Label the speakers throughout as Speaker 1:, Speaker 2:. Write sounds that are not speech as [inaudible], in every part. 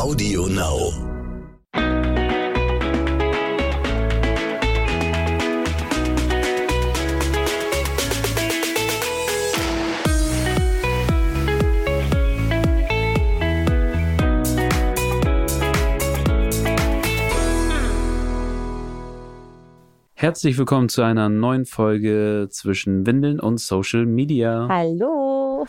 Speaker 1: Audio Now.
Speaker 2: Herzlich willkommen zu einer neuen Folge zwischen Windeln und Social Media.
Speaker 3: Hallo.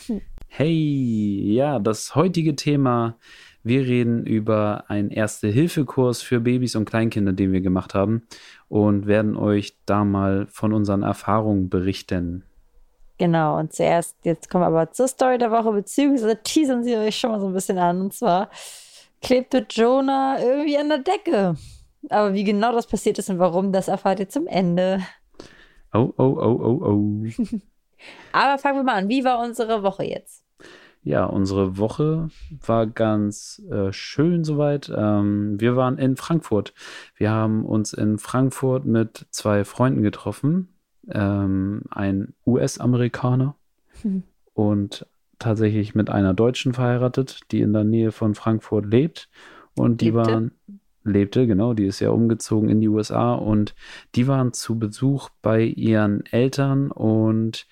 Speaker 2: Hey, ja, das heutige Thema, wir reden über einen Erste-Hilfe-Kurs für Babys und Kleinkinder, den wir gemacht haben und werden euch da mal von unseren Erfahrungen berichten.
Speaker 3: Genau, und zuerst, jetzt kommen wir aber zur Story der Woche, beziehungsweise teasern sie euch schon mal so ein bisschen an. Und zwar klebte Jonah irgendwie an der Decke. Aber wie genau das passiert ist und warum, das erfahrt ihr zum Ende.
Speaker 2: Oh, oh, oh, oh, oh. [laughs]
Speaker 3: Aber fangen wir mal an. Wie war unsere Woche jetzt?
Speaker 2: Ja, unsere Woche war ganz äh, schön soweit. Ähm, wir waren in Frankfurt. Wir haben uns in Frankfurt mit zwei Freunden getroffen. Ähm, ein US-Amerikaner
Speaker 3: Hm. [laughs]
Speaker 2: und tatsächlich mit einer Deutschen verheiratet, die in der Nähe von Frankfurt lebt. Und die
Speaker 3: Lebte?
Speaker 2: waren, lebte, genau, die ist ja umgezogen in die USA und die waren zu Besuch bei ihren Eltern und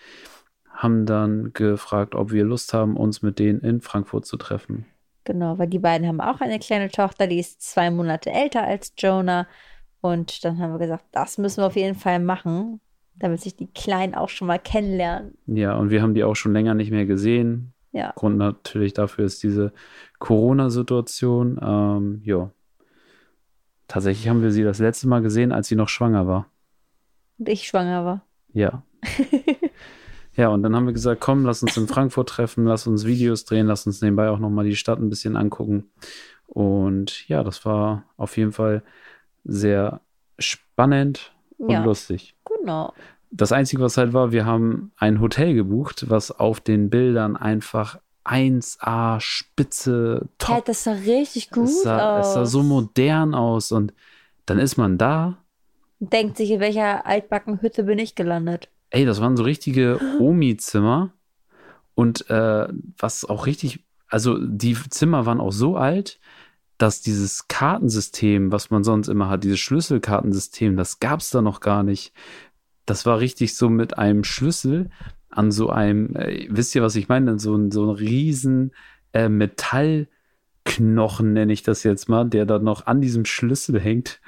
Speaker 2: haben dann gefragt, ob wir Lust haben, uns mit denen in Frankfurt zu treffen.
Speaker 3: Genau, weil die beiden haben auch eine kleine Tochter, die ist zwei Monate älter als Jonah. Und dann haben wir gesagt, das müssen wir auf jeden Fall machen, damit sich die Kleinen auch schon mal kennenlernen.
Speaker 2: Ja, und wir haben die auch schon länger nicht mehr gesehen.
Speaker 3: Ja.
Speaker 2: Grund natürlich dafür ist diese Corona-Situation. Ähm, ja. Tatsächlich haben wir sie das letzte Mal gesehen, als sie noch schwanger war.
Speaker 3: Und ich schwanger war.
Speaker 2: Ja. [laughs] Ja, und dann haben wir gesagt, komm, lass uns in Frankfurt treffen, lass uns Videos drehen, lass uns nebenbei auch nochmal die Stadt ein bisschen angucken. Und ja, das war auf jeden Fall sehr spannend und
Speaker 3: Ja.
Speaker 2: lustig.
Speaker 3: Genau.
Speaker 2: Das Einzige, was halt war, wir haben ein Hotel gebucht, was auf den Bildern einfach 1A, spitze, top.
Speaker 3: Hey, das sah richtig gut
Speaker 2: es, sah, es sah
Speaker 3: aus.
Speaker 2: so modern aus und dann ist man da.
Speaker 3: Denkt sich, in welcher altbacken Hütte bin ich gelandet?
Speaker 2: Ey, das waren so richtige [gasps] Omi-Zimmer. Und äh, was auch richtig, also die Zimmer waren auch so alt, dass dieses Kartensystem, was man sonst immer hat, dieses Schlüsselkartensystem, das gab es da noch gar nicht. Das war richtig so mit einem Schlüssel an so einem, äh, wisst ihr, was ich meine? So, ein- so ein riesen äh, Metallknochen, nenne ich das jetzt mal, der da noch an diesem Schlüssel hängt.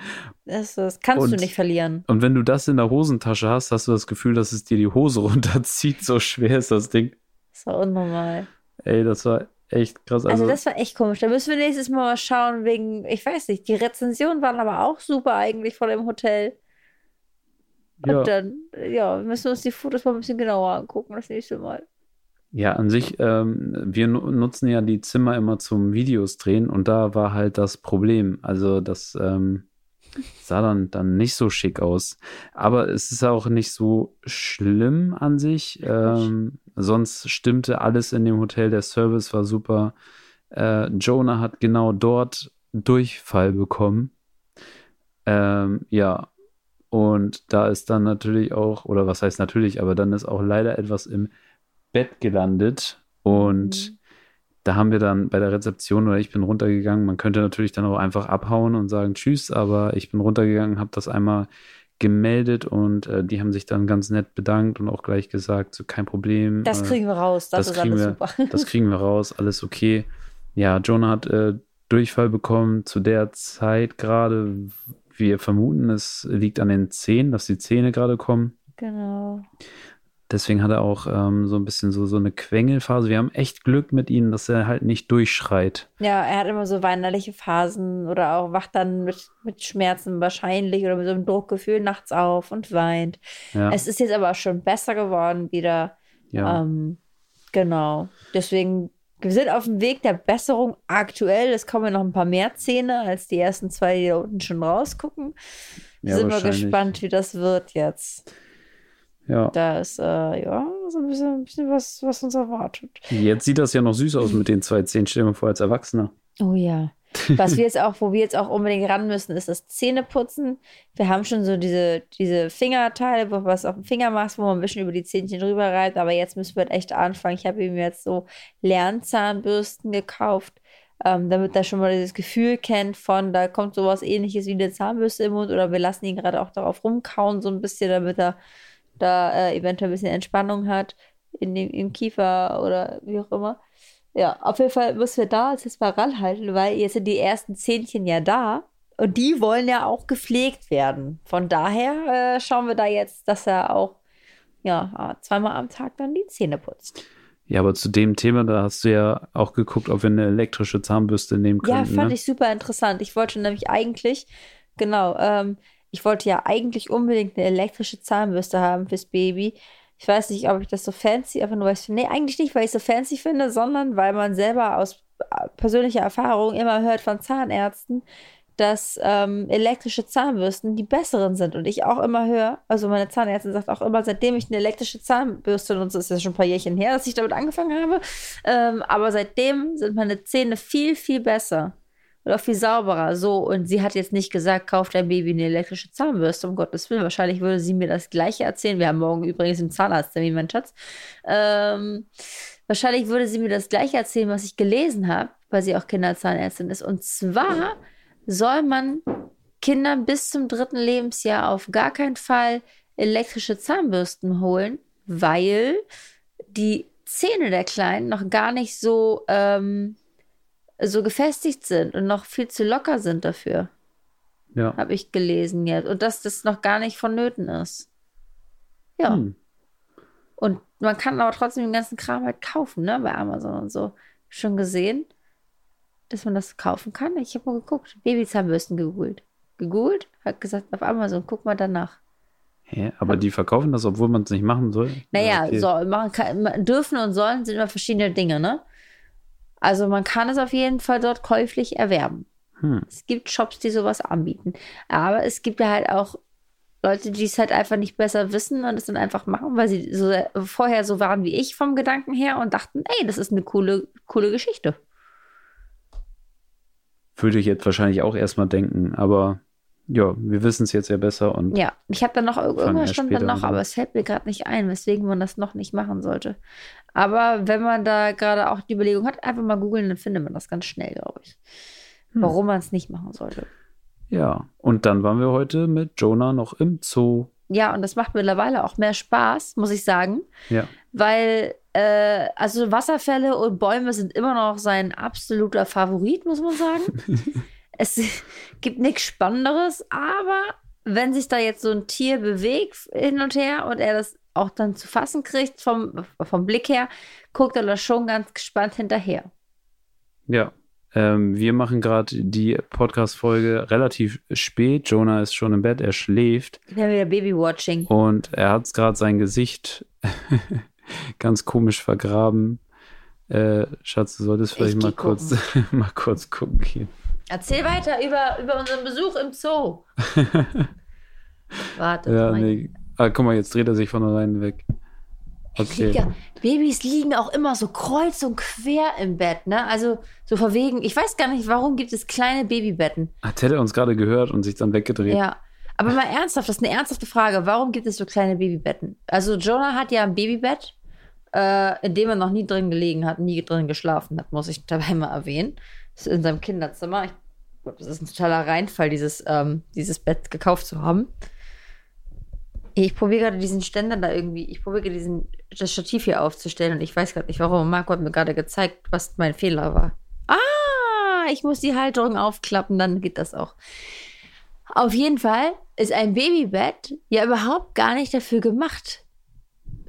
Speaker 3: Das, das kannst
Speaker 2: Und-
Speaker 3: du nicht verlieren.
Speaker 2: Und wenn du das in der Hosentasche hast, hast du das Gefühl, dass es dir die Hose [laughs] runterzieht. So schwer ist das Ding.
Speaker 3: Das war unnormal.
Speaker 2: Ey, das war echt krass.
Speaker 3: Also,
Speaker 2: Also,
Speaker 3: das war echt komisch. Da müssen wir nächstes Mal mal schauen, wegen, ich weiß nicht, die Rezensionen waren aber auch super eigentlich von dem Hotel. Und
Speaker 2: ja,
Speaker 3: dann, ja, müssen wir uns die Fotos mal ein bisschen genauer angucken, das nächste Mal.
Speaker 2: Ja, an sich, ähm, wir nu- nutzen ja die Zimmer immer zum Videos drehen und da war halt das Problem. Also, das ähm, sah dann, dann nicht so schick aus. Aber es ist auch nicht so schlimm an sich. Ähm, sonst stimmte alles in dem Hotel. Der Service war super. Äh, Jonah hat genau dort Durchfall bekommen. Ähm, ja, und da ist dann natürlich auch, oder was heißt natürlich, aber dann ist auch leider etwas im Bett gelandet. Und
Speaker 3: Mhm.
Speaker 2: da haben wir dann bei der Rezeption oder ich bin runtergegangen. Man könnte natürlich dann auch einfach abhauen und sagen Tschüss, aber ich bin runtergegangen, habe das einmal gemeldet und äh, die haben sich dann ganz nett bedankt und auch gleich gesagt, so kein Problem.
Speaker 3: Das
Speaker 2: äh,
Speaker 3: kriegen wir raus, das,
Speaker 2: das
Speaker 3: ist
Speaker 2: kriegen
Speaker 3: alles
Speaker 2: wir-
Speaker 3: super. [laughs]
Speaker 2: das kriegen wir raus, alles okay. Ja, Jonah hat äh, Durchfall bekommen zu der Zeit gerade. Wir vermuten, es liegt an den Zähnen, dass die Zähne gerade kommen.
Speaker 3: Genau.
Speaker 2: Deswegen hat er auch ähm, so ein bisschen so, so eine Quengelphase. Wir haben echt Glück mit ihm, dass er halt nicht durchschreit.
Speaker 3: Ja, er hat immer so weinerliche Phasen oder auch wacht dann mit, mit Schmerzen wahrscheinlich oder mit so einem Druckgefühl nachts auf und weint.
Speaker 2: Ja,
Speaker 3: Es ist jetzt aber schon besser geworden wieder.
Speaker 2: ja.
Speaker 3: Ähm, genau. Deswegen, wir sind auf dem Weg der Besserung aktuell. Es kommen noch ein paar mehr Zähne als die ersten zwei, die da unten schon rausgucken.
Speaker 2: Ja,
Speaker 3: sind wir gespannt, wie das wird jetzt.
Speaker 2: Ja.
Speaker 3: Da ist, äh, ja, so ein bisschen, ein bisschen was, was uns erwartet.
Speaker 2: Jetzt sieht das ja noch süß aus mit den zwei Zähnen. Stell dir vor, als Erwachsener.
Speaker 3: Oh ja. Was wir jetzt auch, wo wir jetzt auch unbedingt ran müssen, ist das Zähneputzen. Wir haben schon so diese, diese Fingerteile, wo du was auf den Finger machst, wo man ein bisschen über die Zähnchen drüber reibt, aber jetzt müssen wir echt anfangen. Ich habe ihm jetzt so Lernzahnbürsten gekauft, ähm, damit er schon mal dieses Gefühl kennt von, da kommt sowas ähnliches wie eine Zahnbürste im Mund oder wir lassen ihn gerade auch darauf rumkauen, so ein bisschen, damit er da äh, eventuell ein bisschen Entspannung hat in dem, im Kiefer oder wie auch immer. Ja, auf jeden Fall müssen wir da jetzt mal ranhalten, weil jetzt sind die ersten Zähnchen ja da und die wollen ja auch gepflegt werden. Von daher äh, schauen wir da jetzt, dass er auch ja, zweimal am Tag dann die Zähne putzt.
Speaker 2: Ja, aber zu dem Thema, da hast du ja auch geguckt, ob wir eine elektrische Zahnbürste nehmen können.
Speaker 3: Ja, fand
Speaker 2: ne?
Speaker 3: ich super interessant. Ich wollte nämlich eigentlich, genau, ähm, ich wollte ja eigentlich unbedingt eine elektrische Zahnbürste haben fürs Baby. Ich weiß nicht, ob ich das so fancy, einfach nur weil ich nee, eigentlich nicht, weil ich es so fancy finde, sondern weil man selber aus äh, persönlicher Erfahrung immer hört von Zahnärzten, dass ähm, elektrische Zahnbürsten die besseren sind. Und ich auch immer höre, also meine Zahnärztin sagt auch immer, seitdem ich eine elektrische Zahnbürste nutze, ist ja schon ein paar Jährchen her, dass ich damit angefangen habe, ähm, aber seitdem sind meine Zähne viel, viel besser. Oder viel sauberer. So, und sie hat jetzt nicht gesagt, kauf dein Baby eine elektrische Zahnbürste, um Gottes Willen. Wahrscheinlich würde sie mir das Gleiche erzählen. Wir haben morgen übrigens einen Zahnarzttermin, mein Schatz. Ähm, wahrscheinlich würde sie mir das Gleiche erzählen, was ich gelesen habe, weil sie auch Kinderzahnärztin ist. Und zwar soll man Kindern bis zum dritten Lebensjahr auf gar keinen Fall elektrische Zahnbürsten holen, weil die Zähne der Kleinen noch gar nicht so, ähm, so gefestigt sind und noch viel zu locker sind dafür.
Speaker 2: Ja.
Speaker 3: Habe ich gelesen jetzt. Und dass das noch gar nicht vonnöten ist. Ja. Hm. Und man kann aber trotzdem den ganzen Kram halt kaufen, ne, bei Amazon und so. Schon gesehen dass man das kaufen kann. Ich habe mal geguckt, Babyzahnbürsten gegoogelt. Gegoogelt, hat gesagt, auf Amazon, guck mal danach.
Speaker 2: Hä? Aber die verkaufen das, obwohl man es nicht machen soll?
Speaker 3: Naja, okay. so, machen kann, dürfen und sollen sind immer verschiedene Dinge, ne? Also man kann es auf jeden Fall dort käuflich erwerben. Hm. Es gibt Shops, die sowas anbieten. Aber es gibt ja halt auch Leute, die es halt einfach nicht besser wissen und es dann einfach machen, weil sie so vorher so waren wie ich vom Gedanken her und dachten, ey, das ist eine coole, coole Geschichte.
Speaker 2: Würde ich jetzt wahrscheinlich auch erstmal denken, aber ja, wir wissen es jetzt ja besser und.
Speaker 3: Ja, ich habe dann noch irgendwas stand dann noch, aber es fällt mir gerade nicht ein, weswegen man das noch nicht machen sollte. Aber wenn man da gerade auch die Überlegung hat, einfach mal googeln, dann findet man das ganz schnell, glaube ich. Hm. Warum man es nicht machen sollte.
Speaker 2: Ja, und dann waren wir heute mit Jonah noch im Zoo.
Speaker 3: Ja, und das macht mittlerweile auch mehr Spaß, muss ich sagen.
Speaker 2: Ja.
Speaker 3: Weil äh, also Wasserfälle und Bäume sind immer noch sein absoluter Favorit, muss man sagen. [laughs] es [laughs] gibt nichts Spannenderes, aber wenn sich da jetzt so ein Tier bewegt hin und her und er das auch dann zu fassen kriegt vom, vom Blick her, guckt er da schon ganz gespannt hinterher.
Speaker 2: Ja, ähm, wir machen gerade die Podcast-Folge relativ spät. Jonah ist schon im Bett, er schläft.
Speaker 3: Wir haben wieder Baby-Watching.
Speaker 2: Und er hat gerade sein Gesicht [laughs] ganz komisch vergraben. Äh, Schatz, du solltest vielleicht mal kurz, [laughs] mal kurz gucken gehen.
Speaker 3: Erzähl weiter über, über unseren Besuch im Zoo. [laughs] Warte.
Speaker 2: Ja, nee. Ah, guck mal, jetzt dreht er sich von alleine weg. Okay.
Speaker 3: Ja, Babys liegen auch immer so kreuz und quer im Bett, ne? Also so verwegen. Ich weiß gar nicht, warum gibt es kleine Babybetten.
Speaker 2: Hat er uns gerade gehört und sich dann weggedreht?
Speaker 3: Ja. Aber mal ernsthaft, das ist eine ernsthafte Frage. Warum gibt es so kleine Babybetten? Also Jonah hat ja ein Babybett äh, in dem er noch nie drin gelegen hat, nie drin geschlafen hat, muss ich dabei mal erwähnen. In seinem Kinderzimmer. Ich glaube, das ist ein totaler Reinfall, dieses, ähm, dieses Bett gekauft zu haben. Ich probiere gerade diesen Ständer da irgendwie, ich probiere diesen, das Stativ hier aufzustellen und ich weiß gerade nicht warum. Marco hat mir gerade gezeigt, was mein Fehler war. Ah, ich muss die Halterung aufklappen, dann geht das auch. Auf jeden Fall ist ein Babybett ja überhaupt gar nicht dafür gemacht,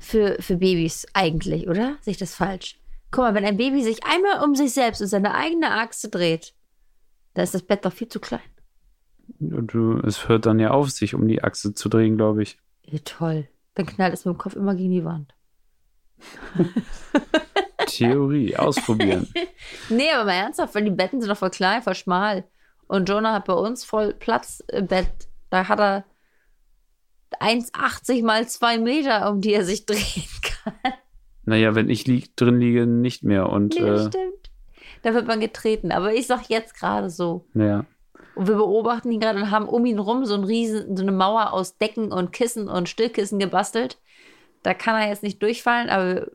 Speaker 3: für, für Babys eigentlich, oder? Sehe ich das falsch? Guck mal, wenn ein Baby sich einmal um sich selbst und seine eigene Achse dreht, dann ist das Bett doch viel zu klein.
Speaker 2: Du, es hört dann ja auf, sich um die Achse zu drehen, glaube ich.
Speaker 3: Ja, toll. Dann knallt es mit dem Kopf immer gegen die Wand. [laughs]
Speaker 2: Theorie, ausprobieren. [laughs]
Speaker 3: nee, aber mal ernsthaft, weil die Betten sind doch voll klein, voll schmal. Und Jonah hat bei uns voll Platz im Bett. Da hat er 1,80 mal 2 Meter, um die er sich [laughs] drehen kann.
Speaker 2: Naja, wenn ich lieg, drin liege, nicht mehr. Und,
Speaker 3: nee, äh, stimmt. Da wird man getreten. Aber ich sag jetzt gerade so.
Speaker 2: Ja.
Speaker 3: Und wir beobachten ihn gerade und haben um ihn rum so, ein riesen, so eine Mauer aus Decken und Kissen und Stillkissen gebastelt. Da kann er jetzt nicht durchfallen, aber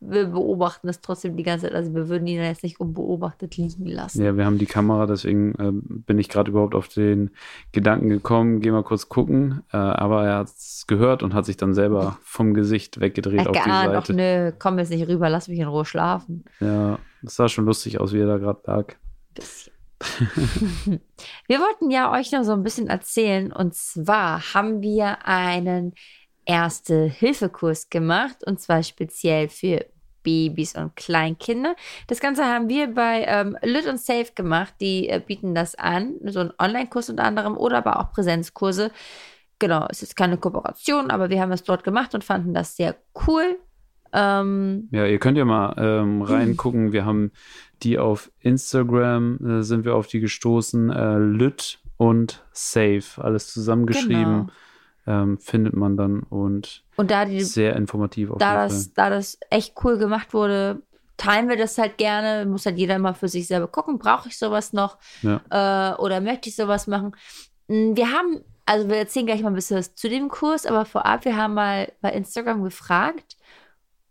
Speaker 3: wir beobachten das trotzdem die ganze Zeit. Also wir würden ihn jetzt nicht unbeobachtet liegen lassen.
Speaker 2: Ja, wir haben die Kamera, deswegen äh, bin ich gerade überhaupt auf den Gedanken gekommen, geh mal kurz gucken. Äh, aber er hat es gehört und hat sich dann selber vom Gesicht weggedreht
Speaker 3: er
Speaker 2: auf die
Speaker 3: geahnt,
Speaker 2: Seite.
Speaker 3: Ach, nö, komm jetzt nicht rüber, lass mich in Ruhe schlafen.
Speaker 2: Ja, das sah schon lustig aus, wie er da gerade lag.
Speaker 3: Bisschen. [laughs] wir wollten ja euch noch so ein bisschen erzählen. Und zwar haben wir einen Erste-Hilfe-Kurs gemacht. Und zwar speziell für Babys und Kleinkinder. Das Ganze haben wir bei ähm, Lit und Safe gemacht. Die äh, bieten das an. So ein Online-Kurs unter anderem oder aber auch Präsenzkurse. Genau, es ist keine Kooperation, aber wir haben es dort gemacht und fanden das sehr cool. Ähm,
Speaker 2: Ja, ihr könnt ja mal ähm, [laughs] reingucken. Wir haben die auf Instagram, äh, sind wir auf die gestoßen. Äh, Lüt und Safe, alles zusammengeschrieben.
Speaker 3: Genau.
Speaker 2: Ähm, findet man dann und
Speaker 3: und da die
Speaker 2: sehr informativ auf
Speaker 3: da das, da das echt cool gemacht wurde, teilen wir das halt gerne. Muss halt jeder mal für sich selber gucken, brauche ich sowas noch
Speaker 2: Ja.
Speaker 3: äh, oder möchte ich sowas machen. Mm, Wir haben, also wir erzählen gleich mal ein bisschen was zu dem Kurs, aber vorab, wir haben mal bei Instagram gefragt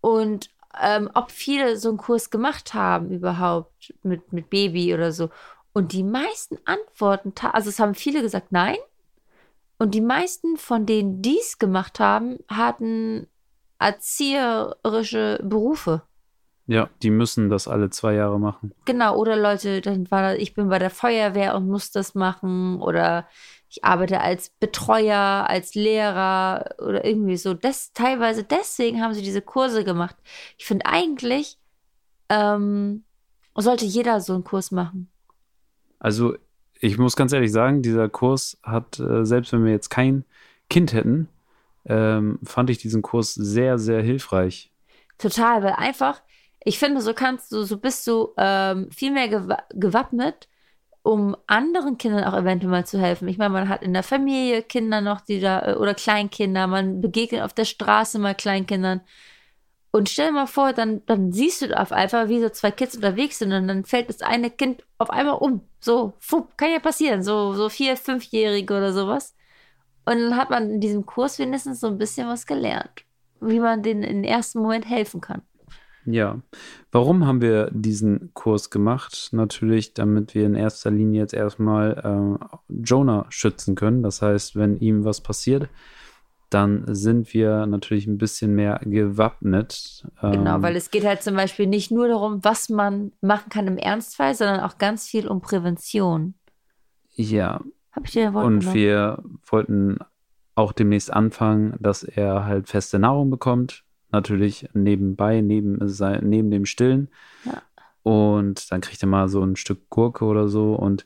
Speaker 3: und ähm, ob viele so einen Kurs gemacht haben überhaupt mit, mit Baby oder so. Und die meisten Antworten, also es haben viele gesagt, nein. Und die meisten von denen, die es gemacht haben, hatten erzieherische Berufe.
Speaker 2: Ja, die müssen das alle zwei Jahre machen.
Speaker 3: Genau, oder Leute, dann war ich bin bei der Feuerwehr und muss das machen oder ich arbeite als Betreuer, als Lehrer oder irgendwie so. Das teilweise deswegen haben sie diese Kurse gemacht. Ich finde eigentlich ähm, sollte jeder so einen Kurs machen.
Speaker 2: Also ich muss ganz ehrlich sagen, dieser Kurs hat, äh, selbst wenn wir jetzt kein Kind hätten, ähm, fand ich diesen Kurs sehr, sehr hilfreich.
Speaker 3: Total, weil einfach, ich finde, so kannst du, so bist du ähm, viel mehr gewa gewappnet, um anderen Kindern auch eventuell mal zu helfen. Ich meine, man hat in der Familie Kinder noch, die da, äh, oder Kleinkinder, man begegnet auf der Straße mal Kleinkindern. Und stell dir mal vor, dann, dann siehst du auf einfach, wie so zwei Kids unterwegs sind und dann fällt das eine Kind auf einmal um. So, fupp, kann ja passieren. So, so vier-, fünfjährige oder sowas. Und dann hat man in diesem Kurs wenigstens so ein bisschen was gelernt, wie man denen im ersten Moment helfen kann.
Speaker 2: Ja. Warum haben wir diesen Kurs gemacht? Natürlich, damit wir in erster Linie jetzt erstmal äh, Jonah schützen können. Das heißt, wenn ihm was passiert, dann sind wir natürlich ein bisschen mehr gewappnet.
Speaker 3: Genau,
Speaker 2: Ähm,
Speaker 3: weil es geht halt zum Beispiel nicht nur darum, was man machen kann im Ernstfall, sondern auch ganz viel um Prävention.
Speaker 2: Ja,
Speaker 3: Habe ich dir
Speaker 2: Und
Speaker 3: genommen?
Speaker 2: wir wollten auch demnächst anfangen, dass er halt feste Nahrung bekommt. Natürlich nebenbei, neben, neben dem Stillen.
Speaker 3: Ja.
Speaker 2: Und dann kriegt er mal so ein Stück Gurke oder so. Und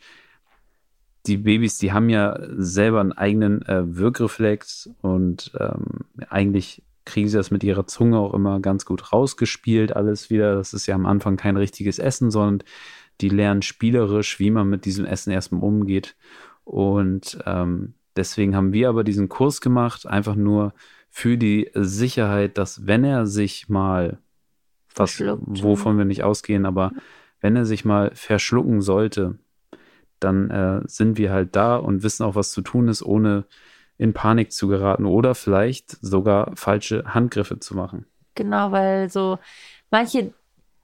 Speaker 2: die Babys, die haben ja selber einen eigenen äh, Wirkreflex und ähm, eigentlich kriegen sie das mit ihrer Zunge auch immer ganz gut rausgespielt, alles wieder. Das ist ja am Anfang kein richtiges Essen, sondern die lernen spielerisch, wie man mit diesem Essen erstmal umgeht. Und ähm, deswegen haben wir aber diesen Kurs gemacht, einfach nur für die Sicherheit, dass wenn er sich mal, was, wovon wir nicht ausgehen, aber wenn er sich mal verschlucken sollte, dann äh, sind wir halt da und wissen auch, was zu tun ist, ohne in Panik zu geraten oder vielleicht sogar falsche Handgriffe zu machen.
Speaker 3: Genau, weil so manche,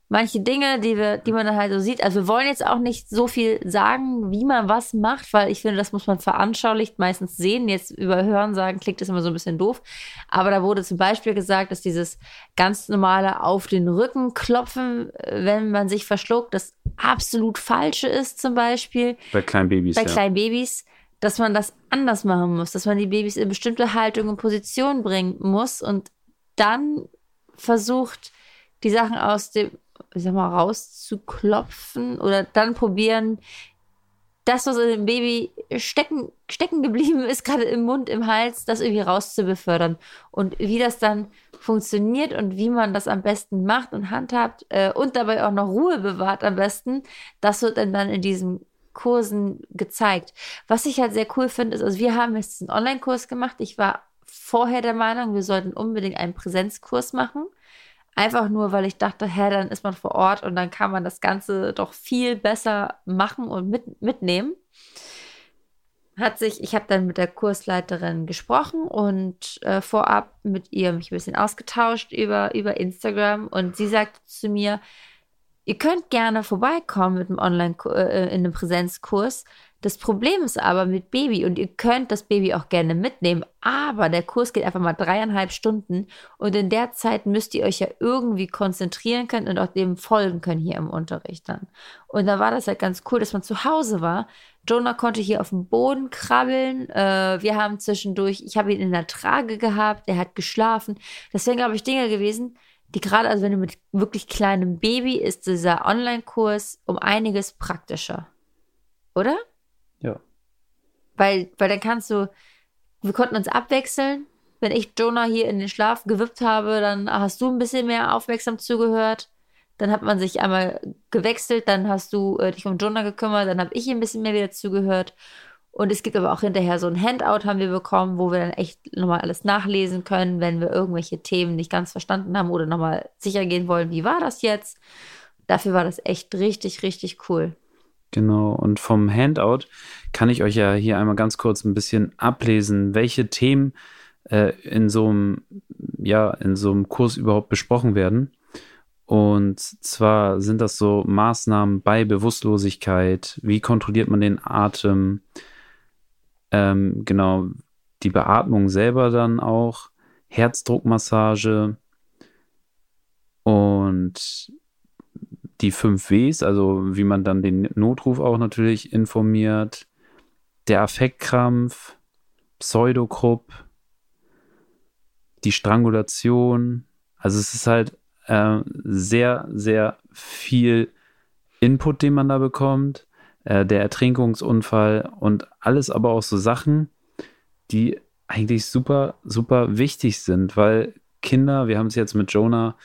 Speaker 3: manche Dinge, die wir, die man dann halt so sieht, also wir wollen jetzt auch nicht so viel sagen, wie man was macht, weil ich finde, das muss man veranschaulicht meistens sehen. Jetzt über Hören sagen klingt das immer so ein bisschen doof. Aber da wurde zum Beispiel gesagt, dass dieses ganz normale auf den Rücken klopfen, äh, wenn man sich verschluckt, das absolut falsche ist zum Beispiel
Speaker 2: Bei kleinen Babys,
Speaker 3: bei
Speaker 2: ja.
Speaker 3: kleinen Babys, dass man das anders machen muss, dass man die Babys in bestimmte Haltung und Position bringen muss und dann versucht, die Sachen aus dem, ich sag mal, rauszuklopfen oder dann probieren, das, was in dem Baby stecken, stecken geblieben ist, gerade im Mund, im Hals, das irgendwie rauszubefördern. Und wie das dann funktioniert und wie man das am besten macht und handhabt äh, und dabei auch noch Ruhe bewahrt am besten, das wird dann, in diesen Kursen gezeigt. Was ich halt sehr cool finde, ist, also wir haben jetzt einen Online-Kurs gemacht. Ich war vorher der Meinung, wir sollten unbedingt einen Präsenzkurs machen. Einfach nur, weil ich dachte, hä, dann ist man vor Ort und dann kann man das Ganze doch viel besser machen und mit, mitnehmen. hat sich, ich habe dann mit der Kursleiterin gesprochen und äh, vorab mit ihr mich ein bisschen ausgetauscht über, über Instagram und sie sagte zu mir, ihr könnt gerne vorbeikommen mit einem Online äh, in einem Präsenzkurs. Das Problem ist aber mit Baby und ihr könnt das Baby auch gerne mitnehmen, aber der Kurs geht einfach mal dreieinhalb Stunden und in der Zeit müsst ihr euch ja irgendwie konzentrieren können und auch dem folgen können hier im Unterricht dann. Und da war das halt ganz cool, dass man zu Hause war. Jonah konnte hier auf dem Boden krabbeln. Äh, wir haben zwischendurch, ich habe ihn in der Trage gehabt, er hat geschlafen. Das wären, glaube ich, Dinge gewesen, die gerade, also wenn du mit wirklich kleinem Baby ist dieser Online-Kurs um einiges praktischer. Oder? Weil, weil dann kannst du, wir konnten uns abwechseln. Wenn ich Jonah hier in den Schlaf gewippt habe, dann hast du ein bisschen mehr aufmerksam zugehört. Dann hat man sich einmal gewechselt, dann hast du äh, dich um Jonah gekümmert, dann habe ich ein bisschen mehr wieder zugehört. Und es gibt aber auch hinterher so ein Handout haben wir bekommen, wo wir dann echt nochmal alles nachlesen können, wenn wir irgendwelche Themen nicht ganz verstanden haben oder nochmal sicher gehen wollen, wie war das jetzt. Dafür war das echt richtig, richtig cool.
Speaker 2: Genau, und vom Handout kann ich euch ja hier einmal ganz kurz ein bisschen ablesen, welche Themen äh, in so einem, ja, in so einem Kurs überhaupt besprochen werden. Und zwar sind das so Maßnahmen bei Bewusstlosigkeit, wie kontrolliert man den Atem, ähm, genau, die Beatmung selber dann auch, Herzdruckmassage. Und die fünf Ws, also wie man dann den Notruf auch natürlich informiert, der Affektkrampf, Pseudokrupp, die Strangulation. Also es ist halt äh, sehr, sehr viel Input, den man da bekommt. Äh, der Ertrinkungsunfall und alles aber auch so Sachen, die eigentlich super, super wichtig sind, weil Kinder, wir haben es jetzt mit Jonah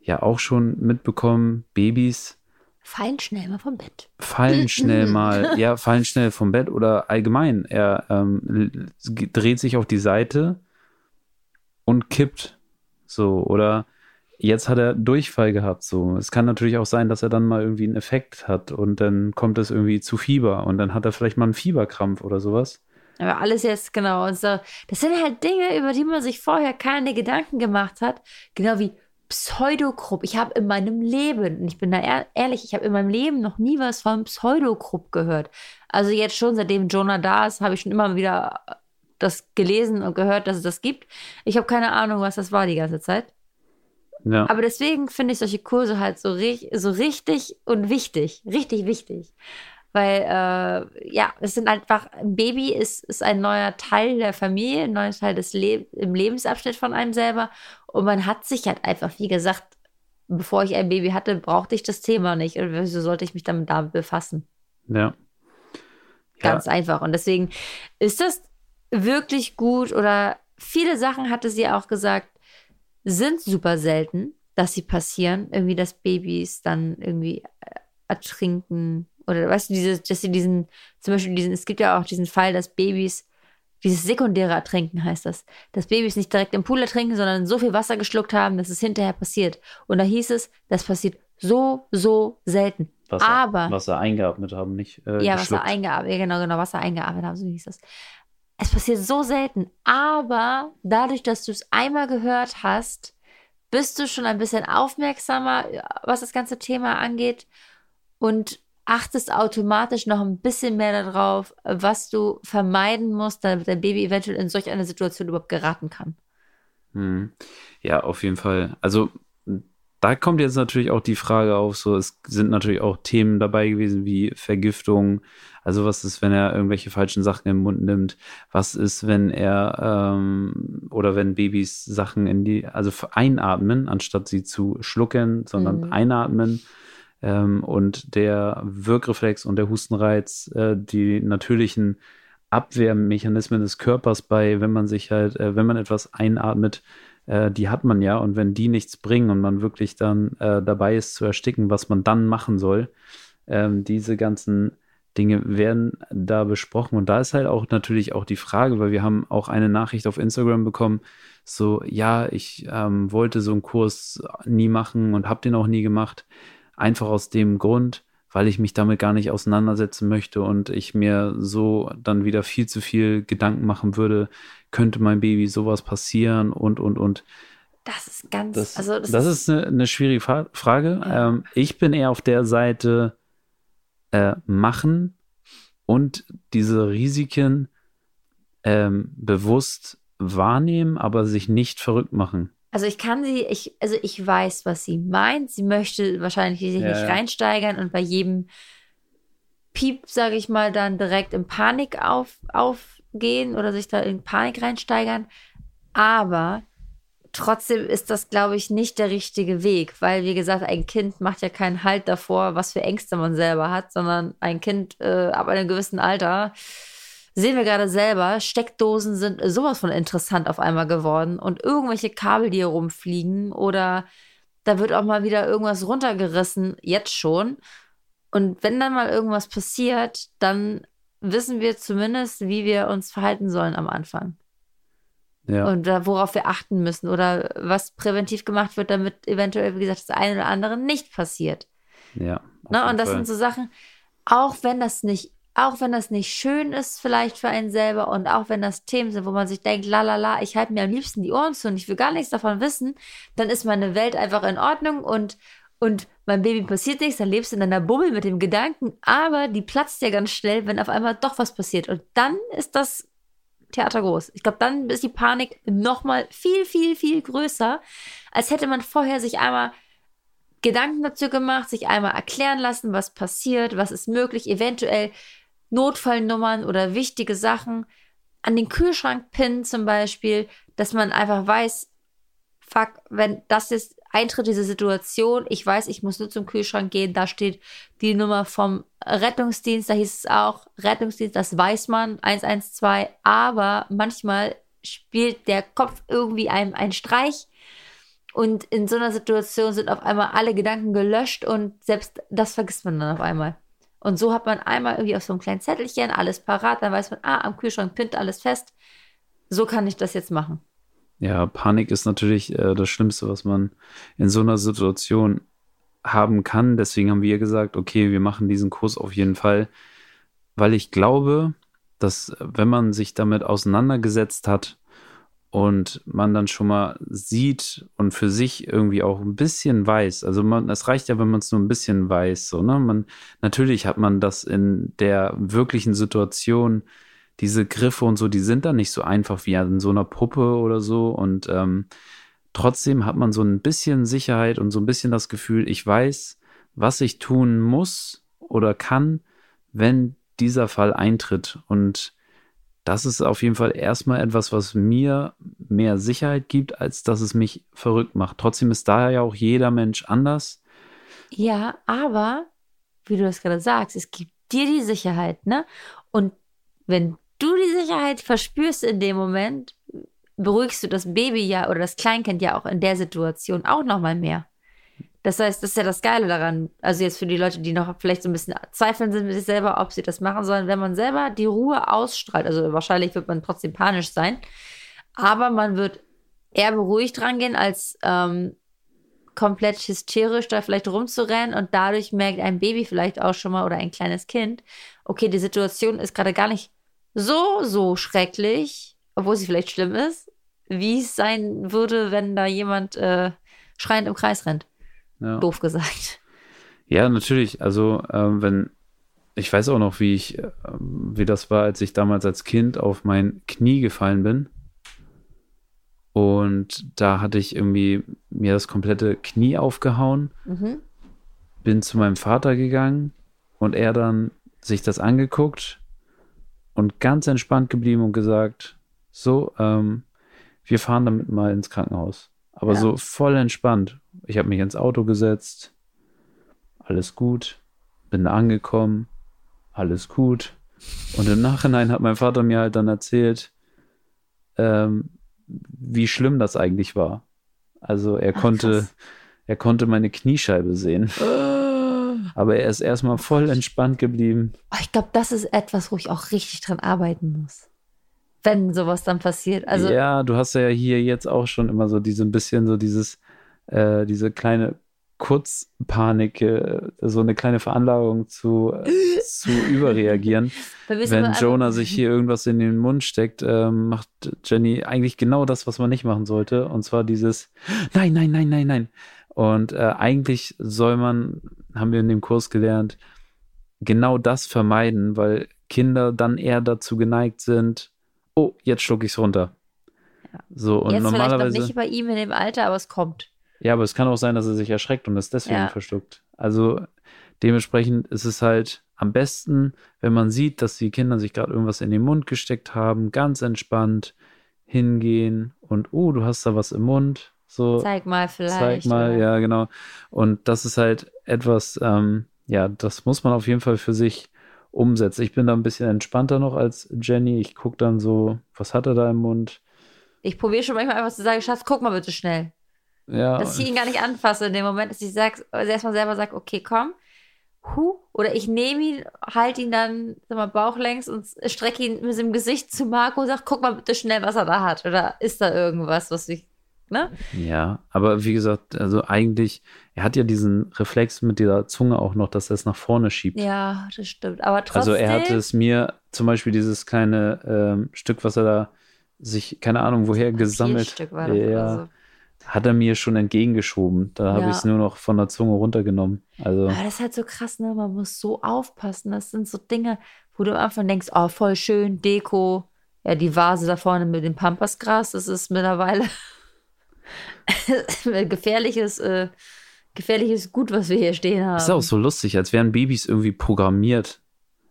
Speaker 2: ja auch schon mitbekommen, Babys.
Speaker 3: Fallen schnell mal vom Bett.
Speaker 2: Fallen schnell [laughs] mal, ja, fallen schnell vom Bett oder allgemein. Er ähm, dreht sich auf die Seite und kippt. So, oder jetzt hat er Durchfall gehabt. So, es kann natürlich auch sein, dass er dann mal irgendwie einen Effekt hat und dann kommt es irgendwie zu Fieber und dann hat er vielleicht mal einen Fieberkrampf oder sowas.
Speaker 3: Aber alles jetzt genau. Und so, das sind halt Dinge, über die man sich vorher keine Gedanken gemacht hat. Genau wie Pseudogrupp. Ich habe in meinem Leben, und ich bin da ehrlich, ich habe in meinem Leben noch nie was von Pseudogrupp gehört. Also jetzt schon, seitdem Jonah da ist, habe ich schon immer wieder das gelesen und gehört, dass es das gibt. Ich habe keine Ahnung, was das war die ganze Zeit. Ja. Aber deswegen finde ich solche Kurse halt so, so richtig und wichtig. Richtig wichtig. Weil, äh, ja, es sind einfach, ein Baby ist, ist ein neuer Teil der Familie, ein neuer Teil des Le im Lebensabschnitt von einem selber. Und man hat sich halt einfach, wie gesagt, bevor ich ein Baby hatte, brauchte ich das Thema nicht. Und wieso sollte ich mich damit, damit befassen?
Speaker 2: Ja.
Speaker 3: Ganz ja. einfach. Und deswegen ist das wirklich gut oder viele Sachen hatte sie auch gesagt, sind super selten, dass sie passieren. Irgendwie, dass Babys dann irgendwie äh, ertrinken. Oder weißt du, dieses, dass sie diesen, zum Beispiel diesen, es gibt ja auch diesen Fall, dass Babys, dieses sekundäre Ertrinken heißt das, dass Babys nicht direkt im Pool ertrinken, sondern so viel Wasser geschluckt haben, dass es hinterher passiert. Und da hieß es, das passiert so, so selten.
Speaker 2: Wasser,
Speaker 3: Aber.
Speaker 2: Wasser eingeatmet haben, nicht. Äh,
Speaker 3: ja, Wasser eingeatmet, ja, genau, genau, Wasser eingeatmet haben, so hieß das. Es passiert so selten, aber dadurch, dass du es einmal gehört hast, bist du schon ein bisschen aufmerksamer, was das ganze Thema angeht und achtest automatisch noch ein bisschen mehr darauf, was du vermeiden musst, damit dein Baby eventuell in solch eine Situation überhaupt geraten kann.
Speaker 2: Hm. Ja, auf jeden Fall. Also da kommt jetzt natürlich auch die Frage auf, so es sind natürlich auch Themen dabei gewesen wie Vergiftung. Also was ist, wenn er irgendwelche falschen Sachen im Mund nimmt? Was ist, wenn er ähm, oder wenn Babys Sachen in die, also einatmen, anstatt sie zu schlucken, sondern mhm. einatmen. Ähm, und der Wirkreflex und der Hustenreiz, äh, die natürlichen Abwehrmechanismen des Körpers bei, wenn man sich halt, äh, wenn man etwas einatmet, äh, die hat man ja. Und wenn die nichts bringen und man wirklich dann äh, dabei ist zu ersticken, was man dann machen soll, ähm, diese ganzen Dinge werden da besprochen. Und da ist halt auch natürlich auch die Frage, weil wir haben auch eine Nachricht auf Instagram bekommen, so, ja, ich ähm, wollte so einen Kurs nie machen und habe den auch nie gemacht. Einfach aus dem Grund, weil ich mich damit gar nicht auseinandersetzen möchte und ich mir so dann wieder viel zu viel Gedanken machen würde, könnte mein Baby sowas passieren und, und, und.
Speaker 3: Das ist ganz,
Speaker 2: Das,
Speaker 3: also das,
Speaker 2: das ist eine, eine schwierige Fa Frage. Ähm, ich bin eher auf der Seite äh, machen und diese Risiken ähm, bewusst wahrnehmen, aber sich nicht verrückt machen.
Speaker 3: Also ich kann sie, ich, also ich weiß, was sie meint. Sie möchte wahrscheinlich sich
Speaker 2: Ja,
Speaker 3: nicht
Speaker 2: ja.
Speaker 3: reinsteigern und bei jedem Piep, sage ich mal, dann direkt in Panik auf, aufgehen oder sich da in Panik reinsteigern. Aber trotzdem ist das, glaube ich, nicht der richtige Weg, weil, wie gesagt, ein Kind macht ja keinen Halt davor, was für Ängste man selber hat, sondern ein Kind äh, ab einem gewissen Alter sehen wir gerade selber, Steckdosen sind sowas von interessant auf einmal geworden und irgendwelche Kabel, die hier rumfliegen oder da wird auch mal wieder irgendwas runtergerissen, jetzt schon. Und wenn dann mal irgendwas passiert, dann wissen wir zumindest, wie wir uns verhalten sollen am Anfang
Speaker 2: Ja,
Speaker 3: und worauf wir achten müssen oder was präventiv gemacht wird, damit eventuell, wie gesagt, das eine oder andere nicht passiert.
Speaker 2: ja.
Speaker 3: Ne? Und das
Speaker 2: Fall.
Speaker 3: sind so Sachen, auch wenn das nicht, auch wenn das nicht schön ist, vielleicht für einen selber und auch wenn das Themen sind, wo man sich denkt, la la la, ich halte mir am liebsten die Ohren zu und ich will gar nichts davon wissen, dann ist meine Welt einfach in Ordnung und und mein Baby passiert nichts, dann lebst du in einer Bubble mit dem Gedanken, aber die platzt ja ganz schnell, wenn auf einmal doch was passiert. Und dann ist das Theater groß. Ich glaube, dann ist die Panik noch mal viel, viel, viel größer, als hätte man vorher sich einmal Gedanken dazu gemacht, sich einmal erklären lassen, was passiert, was ist möglich, eventuell Notfallnummern oder wichtige Sachen an den Kühlschrank pinnen zum Beispiel, dass man einfach weiß, fuck, wenn das jetzt eintritt, diese Situation, ich weiß, ich muss nur zum Kühlschrank gehen, da steht die Nummer vom Rettungsdienst, da hieß es auch Rettungsdienst, das weiß man, 112, aber manchmal spielt der Kopf irgendwie einem einen Streich und in so einer Situation sind auf einmal alle Gedanken gelöscht und selbst das vergisst man dann auf einmal. Und so hat man einmal irgendwie auf so einem kleinen Zettelchen alles parat, dann weiß man, ah, am Kühlschrank pinnt alles fest. So kann ich das jetzt machen.
Speaker 2: Ja, Panik ist natürlich äh, das Schlimmste, was man in so einer Situation haben kann. Deswegen haben wir gesagt, okay, wir machen diesen Kurs auf jeden Fall, weil ich glaube, dass äh, wenn man sich damit auseinandergesetzt hat und man dann schon mal sieht und für sich irgendwie auch ein bisschen weiß, also man, es reicht ja, wenn man es nur ein bisschen weiß, so, ne? Man, natürlich hat man das in der wirklichen Situation diese Griffe und so, die sind dann nicht so einfach wie an so einer Puppe oder so. Und ähm, trotzdem hat man so ein bisschen Sicherheit und so ein bisschen das Gefühl, ich weiß, was ich tun muss oder kann, wenn dieser Fall eintritt. Und das ist auf jeden Fall erstmal etwas, was mir mehr Sicherheit gibt, als dass es mich verrückt macht. Trotzdem ist da ja auch jeder Mensch anders.
Speaker 3: Ja, aber, wie du das gerade sagst, es gibt dir die Sicherheit, ne? Und wenn du die Sicherheit verspürst in dem Moment, beruhigst du das Baby ja oder das Kleinkind ja auch in der Situation auch nochmal mehr. Das heißt, das ist ja das Geile daran. Also jetzt für die Leute, die noch vielleicht so ein bisschen zweifeln sind mit sich selber, ob sie das machen sollen, wenn man selber die Ruhe ausstrahlt, also wahrscheinlich wird man trotzdem panisch sein, aber man wird eher beruhigt rangehen, als ähm, komplett hysterisch da vielleicht rumzurennen und dadurch merkt ein Baby vielleicht auch schon mal oder ein kleines Kind, okay, die Situation ist gerade gar nicht so, so schrecklich, obwohl sie vielleicht schlimm ist, wie es sein würde, wenn da jemand äh, schreiend im Kreis rennt.
Speaker 2: Ja.
Speaker 3: Doof gesagt.
Speaker 2: Ja, natürlich. Also, ähm, wenn, ich weiß auch noch, wie ich, äh, wie das war, als ich damals als Kind auf mein Knie gefallen bin. Und da hatte ich irgendwie mir das komplette Knie aufgehauen,
Speaker 3: Mhm.
Speaker 2: bin zu meinem Vater gegangen und er dann sich das angeguckt und ganz entspannt geblieben und gesagt, so, ähm, wir fahren damit mal ins Krankenhaus. Aber
Speaker 3: Ja.
Speaker 2: so voll entspannt. Ich habe mich ins Auto gesetzt, alles gut, bin angekommen, alles gut. Und im Nachhinein hat mein Vater mir halt dann erzählt, ähm, wie schlimm das eigentlich war. Also er
Speaker 3: Ach,
Speaker 2: konnte,
Speaker 3: krass.
Speaker 2: er konnte meine Kniescheibe sehen. Aber er ist erstmal voll entspannt geblieben.
Speaker 3: Oh, ich glaube, das ist etwas, wo ich auch richtig dran arbeiten muss. Wenn sowas dann passiert. Also,
Speaker 2: ja, du hast ja hier jetzt auch schon immer so diese ein bisschen so dieses, äh, diese kleine Kurzpanik, äh, so eine kleine Veranlagung zu, äh, [laughs] zu überreagieren. Wenn Jonah sich hier irgendwas in den Mund steckt, äh, macht Jenny eigentlich genau das, was man nicht machen sollte. Und zwar dieses [gasps] Nein, nein, nein, nein, nein. Und äh, eigentlich soll man, haben wir in dem Kurs gelernt, genau das vermeiden, weil Kinder dann eher dazu geneigt sind, oh, jetzt schlucke ich es runter.
Speaker 3: Ja.
Speaker 2: So, und
Speaker 3: Jetzt
Speaker 2: normalerweise.
Speaker 3: vielleicht noch nicht bei ihm in dem Alter, aber es kommt.
Speaker 2: Ja, aber es kann auch sein, dass er sich erschreckt und es deswegen
Speaker 3: Ja.
Speaker 2: verschluckt. Also dementsprechend ist es halt am besten, wenn man sieht, dass die Kinder sich gerade irgendwas in den Mund gesteckt haben, ganz entspannt hingehen und oh, du hast da was im Mund. So,
Speaker 3: Zeig mal vielleicht.
Speaker 2: zeig mal,
Speaker 3: oder?
Speaker 2: ja, genau. Und das ist halt etwas, ähm, ja, das muss man auf jeden Fall für sich umsetzen. Ich bin da ein bisschen entspannter noch als Jenny. Ich gucke dann so, was hat er da im Mund?
Speaker 3: Ich probiere schon manchmal einfach zu sagen, Schatz, guck mal bitte schnell.
Speaker 2: Ja,
Speaker 3: Dass ich ihn gar nicht anfasse in dem Moment, dass ich sag, also erstmal selber sage, okay, komm. Huh. Oder ich nehme ihn, halte ihn dann sag mal, bauchlängs und strecke ihn mit dem Gesicht zu Marco und sage, guck mal bitte schnell, was er da hat. Oder ist da irgendwas, was ich, ne?
Speaker 2: Ja, aber wie gesagt, also eigentlich, er hat ja diesen Reflex mit dieser Zunge auch noch, dass er es nach vorne schiebt.
Speaker 3: Ja, das stimmt. Aber trotzdem.
Speaker 2: also er hatte es mir zum Beispiel dieses kleine ähm, Stück, was er da sich, keine Ahnung, woher gesammelt,
Speaker 3: Stück war das
Speaker 2: ja,
Speaker 3: so.
Speaker 2: hat er mir schon entgegengeschoben. Da habe
Speaker 3: Ja.
Speaker 2: ich es nur noch von der Zunge runtergenommen. Also
Speaker 3: Aber das ist halt so krass, ne? Man muss so aufpassen. Das sind so Dinge, wo du am Anfang denkst, oh, voll schön, Deko. Ja, die Vase da vorne mit dem Pampasgras, das ist mittlerweile [laughs] gefährliches, äh, gefährliches Gut, was wir hier stehen haben.
Speaker 2: ist auch so lustig, als wären Babys irgendwie programmiert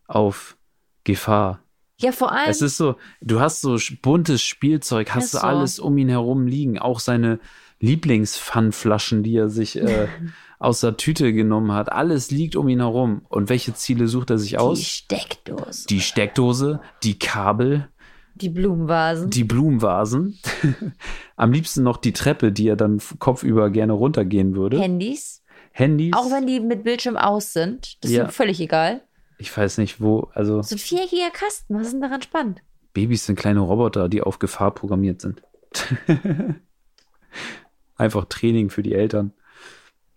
Speaker 2: auf Gefahr.
Speaker 3: Ja, vor allem.
Speaker 2: Es ist so, du hast so buntes Spielzeug, hast du
Speaker 3: so.
Speaker 2: alles um ihn herum liegen, auch seine Lieblingspfannflaschen, die er sich äh, [laughs] aus der Tüte genommen hat. Alles liegt um ihn herum. Und welche Ziele sucht er sich
Speaker 3: die
Speaker 2: aus?
Speaker 3: Steckdose.
Speaker 2: Die Steckdose, die Kabel,
Speaker 3: Die Blumenvasen.
Speaker 2: die Blumenvasen. [laughs] Am liebsten noch die Treppe, die er dann kopfüber gerne runtergehen würde.
Speaker 3: Handys.
Speaker 2: Handys.
Speaker 3: Auch wenn die mit Bildschirm aus sind. Das
Speaker 2: Ja.
Speaker 3: ist ihm völlig egal.
Speaker 2: ich weiß nicht, wo, also
Speaker 3: So ein viereckiger Kasten. Was ist denn daran spannend?
Speaker 2: Babys sind kleine Roboter, die auf Gefahr programmiert sind. [laughs] Einfach Training für die Eltern.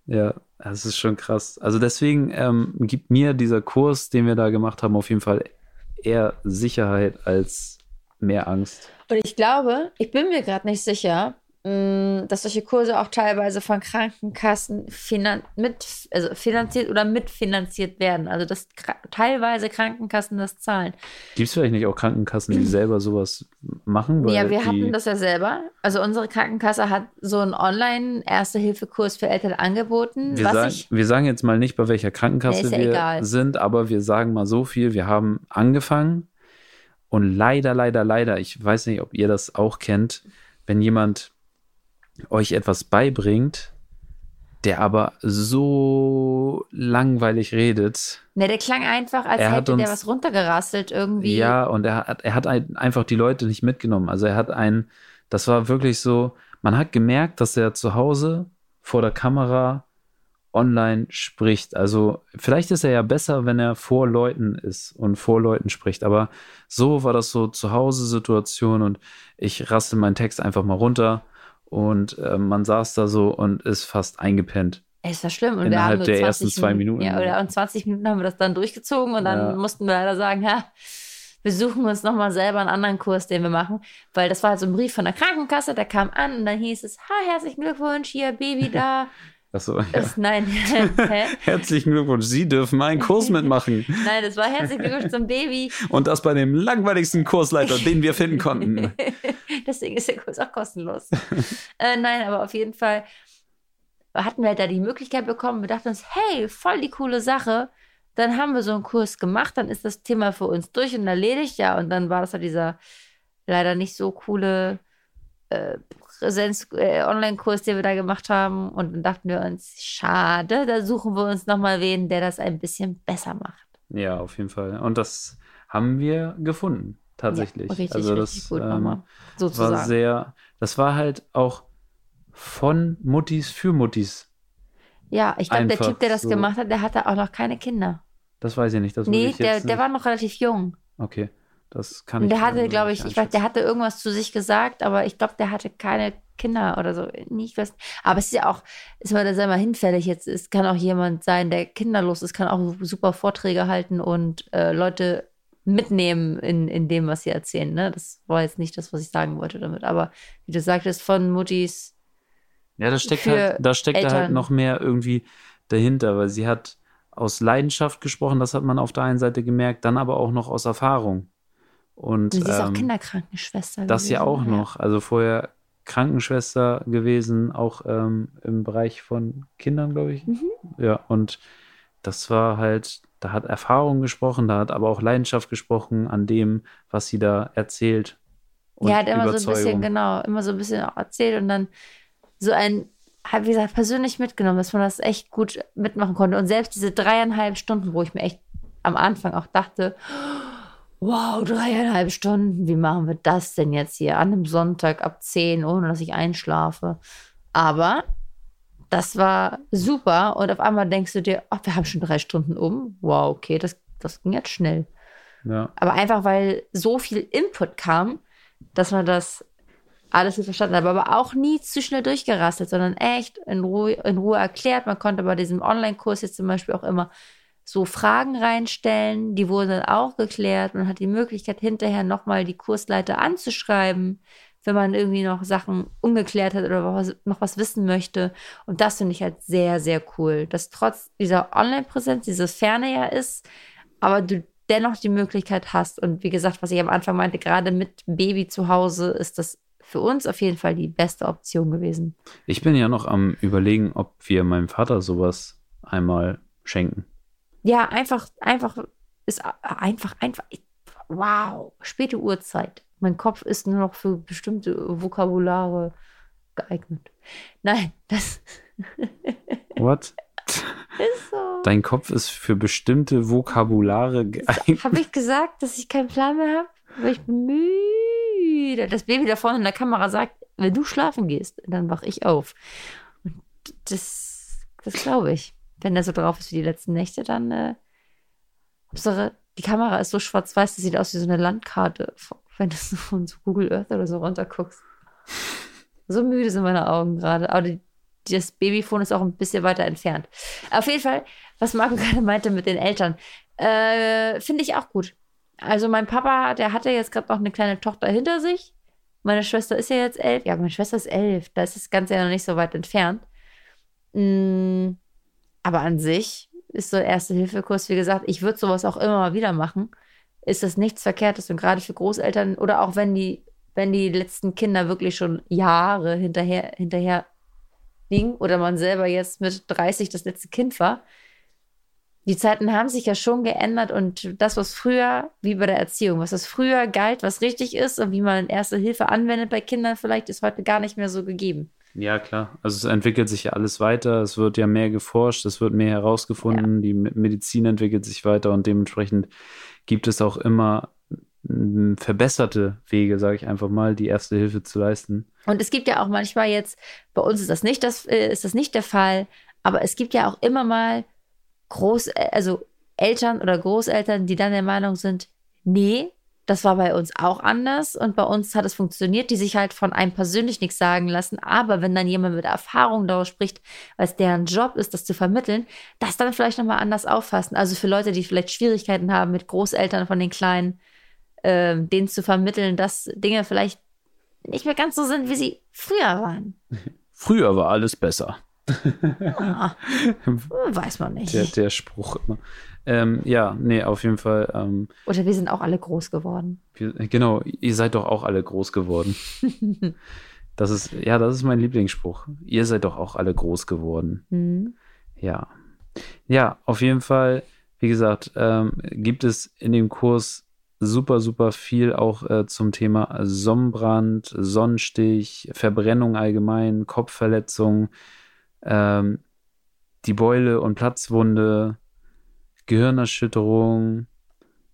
Speaker 2: Ja, das ist schon krass. Also deswegen ähm, gibt mir dieser Kurs, den wir da gemacht haben, auf jeden Fall eher Sicherheit als mehr Angst.
Speaker 3: Und ich glaube, ich bin mir gerade nicht sicher, mh, dass solche Kurse auch teilweise von Krankenkassen finan mit, also finanziert oder mitfinanziert werden. Also dass teilweise Krankenkassen das zahlen.
Speaker 2: Gibt es vielleicht nicht auch Krankenkassen, die selber sowas machen?
Speaker 3: Ja, wir hatten das ja selber. Also unsere Krankenkasse hat so einen Online-Erste-Hilfe-Kurs für Eltern angeboten.
Speaker 2: Wir sagen, wir sagen jetzt mal nicht, bei welcher Krankenkasse
Speaker 3: ja
Speaker 2: wir
Speaker 3: egal.
Speaker 2: sind, aber wir sagen mal so viel. Wir haben angefangen und leider, leider, leider, ich weiß nicht, ob ihr das auch kennt, wenn jemand euch etwas beibringt, der aber so langweilig redet.
Speaker 3: ne, der klang einfach, als hätte der
Speaker 2: uns-
Speaker 3: was runtergerasselt irgendwie.
Speaker 2: Ja, und er hat, er hat ein, einfach die Leute nicht mitgenommen. Also er hat ein, das war wirklich so, man hat gemerkt, dass er zu Hause vor der Kamera online spricht. Also vielleicht ist er ja besser, wenn er vor Leuten ist und vor Leuten spricht. Aber so war das so zu Hause Situation und ich raste meinen Text einfach mal runter und äh, man saß da so und ist fast eingepennt.
Speaker 3: Es war schlimm. Und wir
Speaker 2: Innerhalb
Speaker 3: haben nur
Speaker 2: der
Speaker 3: 20
Speaker 2: ersten zwei Minuten.
Speaker 3: Ja, oder in 20 Minuten haben wir das dann durchgezogen und dann
Speaker 2: Ja.
Speaker 3: mussten wir leider sagen, ja, wir suchen uns nochmal selber einen anderen Kurs, den wir machen. Weil das war halt so ein Brief von der Krankenkasse, der kam an und dann hieß es, ha, herzlichen Glückwunsch, hier, Baby da. [laughs]
Speaker 2: Achso, ja.
Speaker 3: Das, nein? [laughs] [laughs]
Speaker 2: Herzlichen Glückwunsch, Sie dürfen meinen Kurs mitmachen. [laughs]
Speaker 3: Nein, das war herzlichen Glückwunsch zum Baby.
Speaker 2: Und das bei dem langweiligsten Kursleiter, den wir finden konnten.
Speaker 3: Deswegen ist der Kurs auch kostenlos. äh, nein, aber auf jeden Fall hatten wir halt da die Möglichkeit bekommen. Wir dachten uns, hey, voll die coole Sache. Dann haben wir so einen Kurs gemacht, dann ist das Thema für uns durch und erledigt. Ja, und dann war das halt dieser leider nicht so coole äh, Präsenz, äh, Online-Kurs, den wir da gemacht haben. Und dann dachten wir uns, schade, da suchen wir uns nochmal wen, der das ein bisschen besser macht.
Speaker 2: Ja, auf jeden Fall. Und das haben wir gefunden, tatsächlich.
Speaker 3: Ja, richtig,
Speaker 2: also
Speaker 3: richtig
Speaker 2: das
Speaker 3: gut
Speaker 2: ähm,
Speaker 3: nochmal.
Speaker 2: war
Speaker 3: Sozusagen.
Speaker 2: sehr, das war halt auch von Muttis für Muttis.
Speaker 3: ja, ich glaube, der Typ, der das
Speaker 2: so.
Speaker 3: gemacht hat, der hatte auch noch keine Kinder.
Speaker 2: Das weiß ich nicht. Das
Speaker 3: Nee, der, der war noch relativ jung.
Speaker 2: Okay. Das kann ich
Speaker 3: Der hatte, glaube ich, ich weiß, der hatte irgendwas zu sich gesagt, aber ich glaube, der hatte keine Kinder oder so. Nicht was. Aber es ist ja auch, ist sei mal hinfällig jetzt. Es kann auch jemand sein, der kinderlos ist, kann auch super Vorträge halten und äh, Leute mitnehmen in, in dem, was sie erzählen. Ne? Das war jetzt nicht das, was ich sagen wollte damit. Aber wie du sagtest, von Muttis.
Speaker 2: Ja, da steckt halt, da steckt da halt noch mehr irgendwie dahinter, weil sie hat aus Leidenschaft gesprochen, das hat man auf der einen Seite gemerkt, dann aber auch noch aus Erfahrung. Und
Speaker 3: Sie ist auch
Speaker 2: ähm,
Speaker 3: Kinderkrankenschwester.
Speaker 2: das ja auch noch. Also vorher Krankenschwester gewesen, auch ähm, im Bereich von Kindern, glaube ich.
Speaker 3: Mhm.
Speaker 2: Ja, und das war halt, da hat Erfahrung gesprochen, da hat aber auch Leidenschaft gesprochen an dem, was sie da erzählt. Und
Speaker 3: Ja, hat immer so ein bisschen, genau, immer so ein bisschen auch erzählt und dann so ein, wie gesagt, persönlich mitgenommen, dass man das echt gut mitmachen konnte. Und selbst diese dreieinhalb Stunden, wo ich mir echt am Anfang auch dachte, wow, dreieinhalb Stunden, wie machen wir das denn jetzt hier an einem Sonntag ab 10, ohne dass ich einschlafe? Aber das war super und auf einmal denkst du dir, ach, wir haben schon drei Stunden um. Wow, okay, das, das ging jetzt schnell.
Speaker 2: Ja.
Speaker 3: Aber einfach, weil so viel Input kam, dass man das alles nicht verstanden hat, aber auch nie zu schnell durchgerasselt, sondern echt in Ruhe, in Ruhe erklärt. Man konnte bei diesem Online-Kurs jetzt zum Beispiel auch immer so Fragen reinstellen, die wurden dann auch geklärt. Man hat die Möglichkeit, hinterher nochmal die Kursleiter anzuschreiben, wenn man irgendwie noch Sachen ungeklärt hat oder noch was wissen möchte. Und das finde ich halt sehr, sehr cool, dass trotz dieser Online-Präsenz dieses Ferne ja ist, aber du dennoch die Möglichkeit hast. Und wie gesagt, was ich am Anfang meinte, gerade mit Baby zu Hause ist das für uns auf jeden Fall die beste Option gewesen.
Speaker 2: Ich bin ja noch am überlegen, ob wir meinem Vater sowas einmal schenken.
Speaker 3: Ja, einfach, einfach, ist einfach, einfach, wow, späte Uhrzeit. Mein Kopf ist nur noch für bestimmte Vokabulare geeignet. Nein, das [laughs]
Speaker 2: What?
Speaker 3: ist so.
Speaker 2: Dein Kopf ist für bestimmte Vokabulare geeignet.
Speaker 3: Habe ich gesagt, dass ich keinen Plan mehr habe? Weil ich bin müde. Das Baby da vorne in der Kamera sagt, wenn du schlafen gehst, dann wach ich auf. Und das, das glaube ich. Wenn er so drauf ist wie die letzten Nächte, dann äh, Hauptsache, die Kamera ist so schwarz-weiß, das sieht aus wie so eine Landkarte, wenn du [laughs] so von so Google Earth oder so runterguckst. So müde sind meine Augen gerade. Aber die, das Babyphone ist auch ein bisschen weiter entfernt. Auf jeden Fall, was Marco [laughs] gerade meinte mit den Eltern, äh, finde ich auch gut. Also mein Papa, der hatte jetzt gerade noch eine kleine Tochter hinter sich. Meine Schwester ist ja jetzt elf. Ja, meine Schwester ist elf. Da ist das Ganze ja noch nicht so weit entfernt. Mm, aber an sich ist so Erste-Hilfe-Kurs, wie gesagt, ich würde sowas auch immer mal wieder machen. Ist das nichts Verkehrtes und gerade für Großeltern oder auch wenn die, wenn die letzten Kinder wirklich schon Jahre hinterher, hinterher liegen oder man selber jetzt mit 30 das letzte Kind war, die Zeiten haben sich ja schon geändert und das, was früher, wie bei der Erziehung, was das früher galt, was richtig ist und wie man Erste Hilfe anwendet bei Kindern, vielleicht ist heute gar nicht mehr so gegeben.
Speaker 2: Ja, klar. Also es entwickelt sich ja alles weiter. Es wird ja mehr geforscht, es wird mehr herausgefunden. Die Me- Medizin entwickelt sich weiter und dementsprechend gibt es auch immer mm, verbesserte Wege, sage ich einfach mal, die erste Hilfe zu leisten.
Speaker 3: Und es gibt ja auch manchmal jetzt, bei uns ist das nicht, das, äh, ist das nicht der Fall, aber es gibt ja auch immer mal Groß, äh, also Eltern oder Großeltern, die dann der Meinung sind, nee, das war bei uns auch anders und bei uns hat es funktioniert, die sich halt von einem persönlich nichts sagen lassen. Aber wenn dann jemand mit Erfahrung darüber spricht, weil es deren Job ist, das zu vermitteln, das dann vielleicht nochmal anders auffassen. Also für Leute, die vielleicht Schwierigkeiten haben mit Großeltern von den Kleinen, ähm, denen zu vermitteln, dass Dinge vielleicht nicht mehr ganz so sind, wie sie früher waren.
Speaker 2: Früher war alles besser.
Speaker 3: Ah, [laughs] weiß man nicht.
Speaker 2: Der, der Spruch immer. Ähm, ja, nee, auf jeden Fall. Ähm,
Speaker 3: Oder wir sind auch alle groß geworden.
Speaker 2: wir, genau, ihr seid doch auch alle groß geworden. [laughs] Das ist, ja, das ist mein Lieblingsspruch. Ihr seid doch auch alle groß geworden.
Speaker 3: Mhm.
Speaker 2: Ja. Ja, auf jeden Fall, wie gesagt, ähm, gibt es in dem Kurs super, super viel auch äh, zum Thema Sonnenbrand, Sonnenstich, Verbrennung allgemein, Kopfverletzung, ähm, die Beule und Platzwunde, Gehirnerschütterung.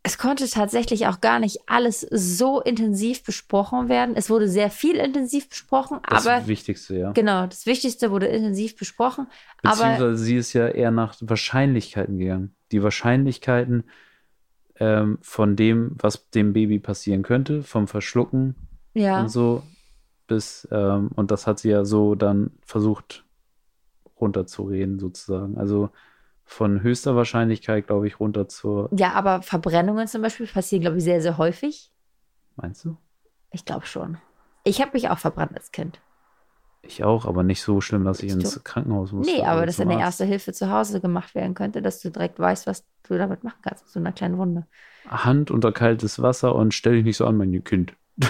Speaker 3: Es konnte tatsächlich auch gar nicht alles so intensiv besprochen werden. Es wurde sehr viel intensiv besprochen,
Speaker 2: Das
Speaker 3: aber
Speaker 2: Wichtigste, ja.
Speaker 3: genau, das Wichtigste wurde intensiv besprochen. Aber
Speaker 2: Beziehungsweise sie ist ja eher nach Wahrscheinlichkeiten gegangen. Die Wahrscheinlichkeiten ähm, von dem, was dem Baby passieren könnte, vom Verschlucken
Speaker 3: Ja.
Speaker 2: und so bis, ähm, und das hat sie ja so dann versucht runterzureden, sozusagen. Also von höchster Wahrscheinlichkeit, glaube ich, runter zur,
Speaker 3: Ja, aber Verbrennungen zum Beispiel passieren, glaube ich, sehr, sehr häufig.
Speaker 2: meinst du?
Speaker 3: Ich glaube schon. Ich habe mich auch verbrannt als Kind.
Speaker 2: Ich auch, aber nicht so schlimm, dass ich ins Krankenhaus musste.
Speaker 3: Nee, aber dass eine erste Hilfe zu Hause gemacht werden könnte, dass du direkt weißt, was du damit machen kannst mit so einer kleinen Wunde.
Speaker 2: Hand unter kaltes Wasser und stell dich nicht so an, mein Kind. [laughs]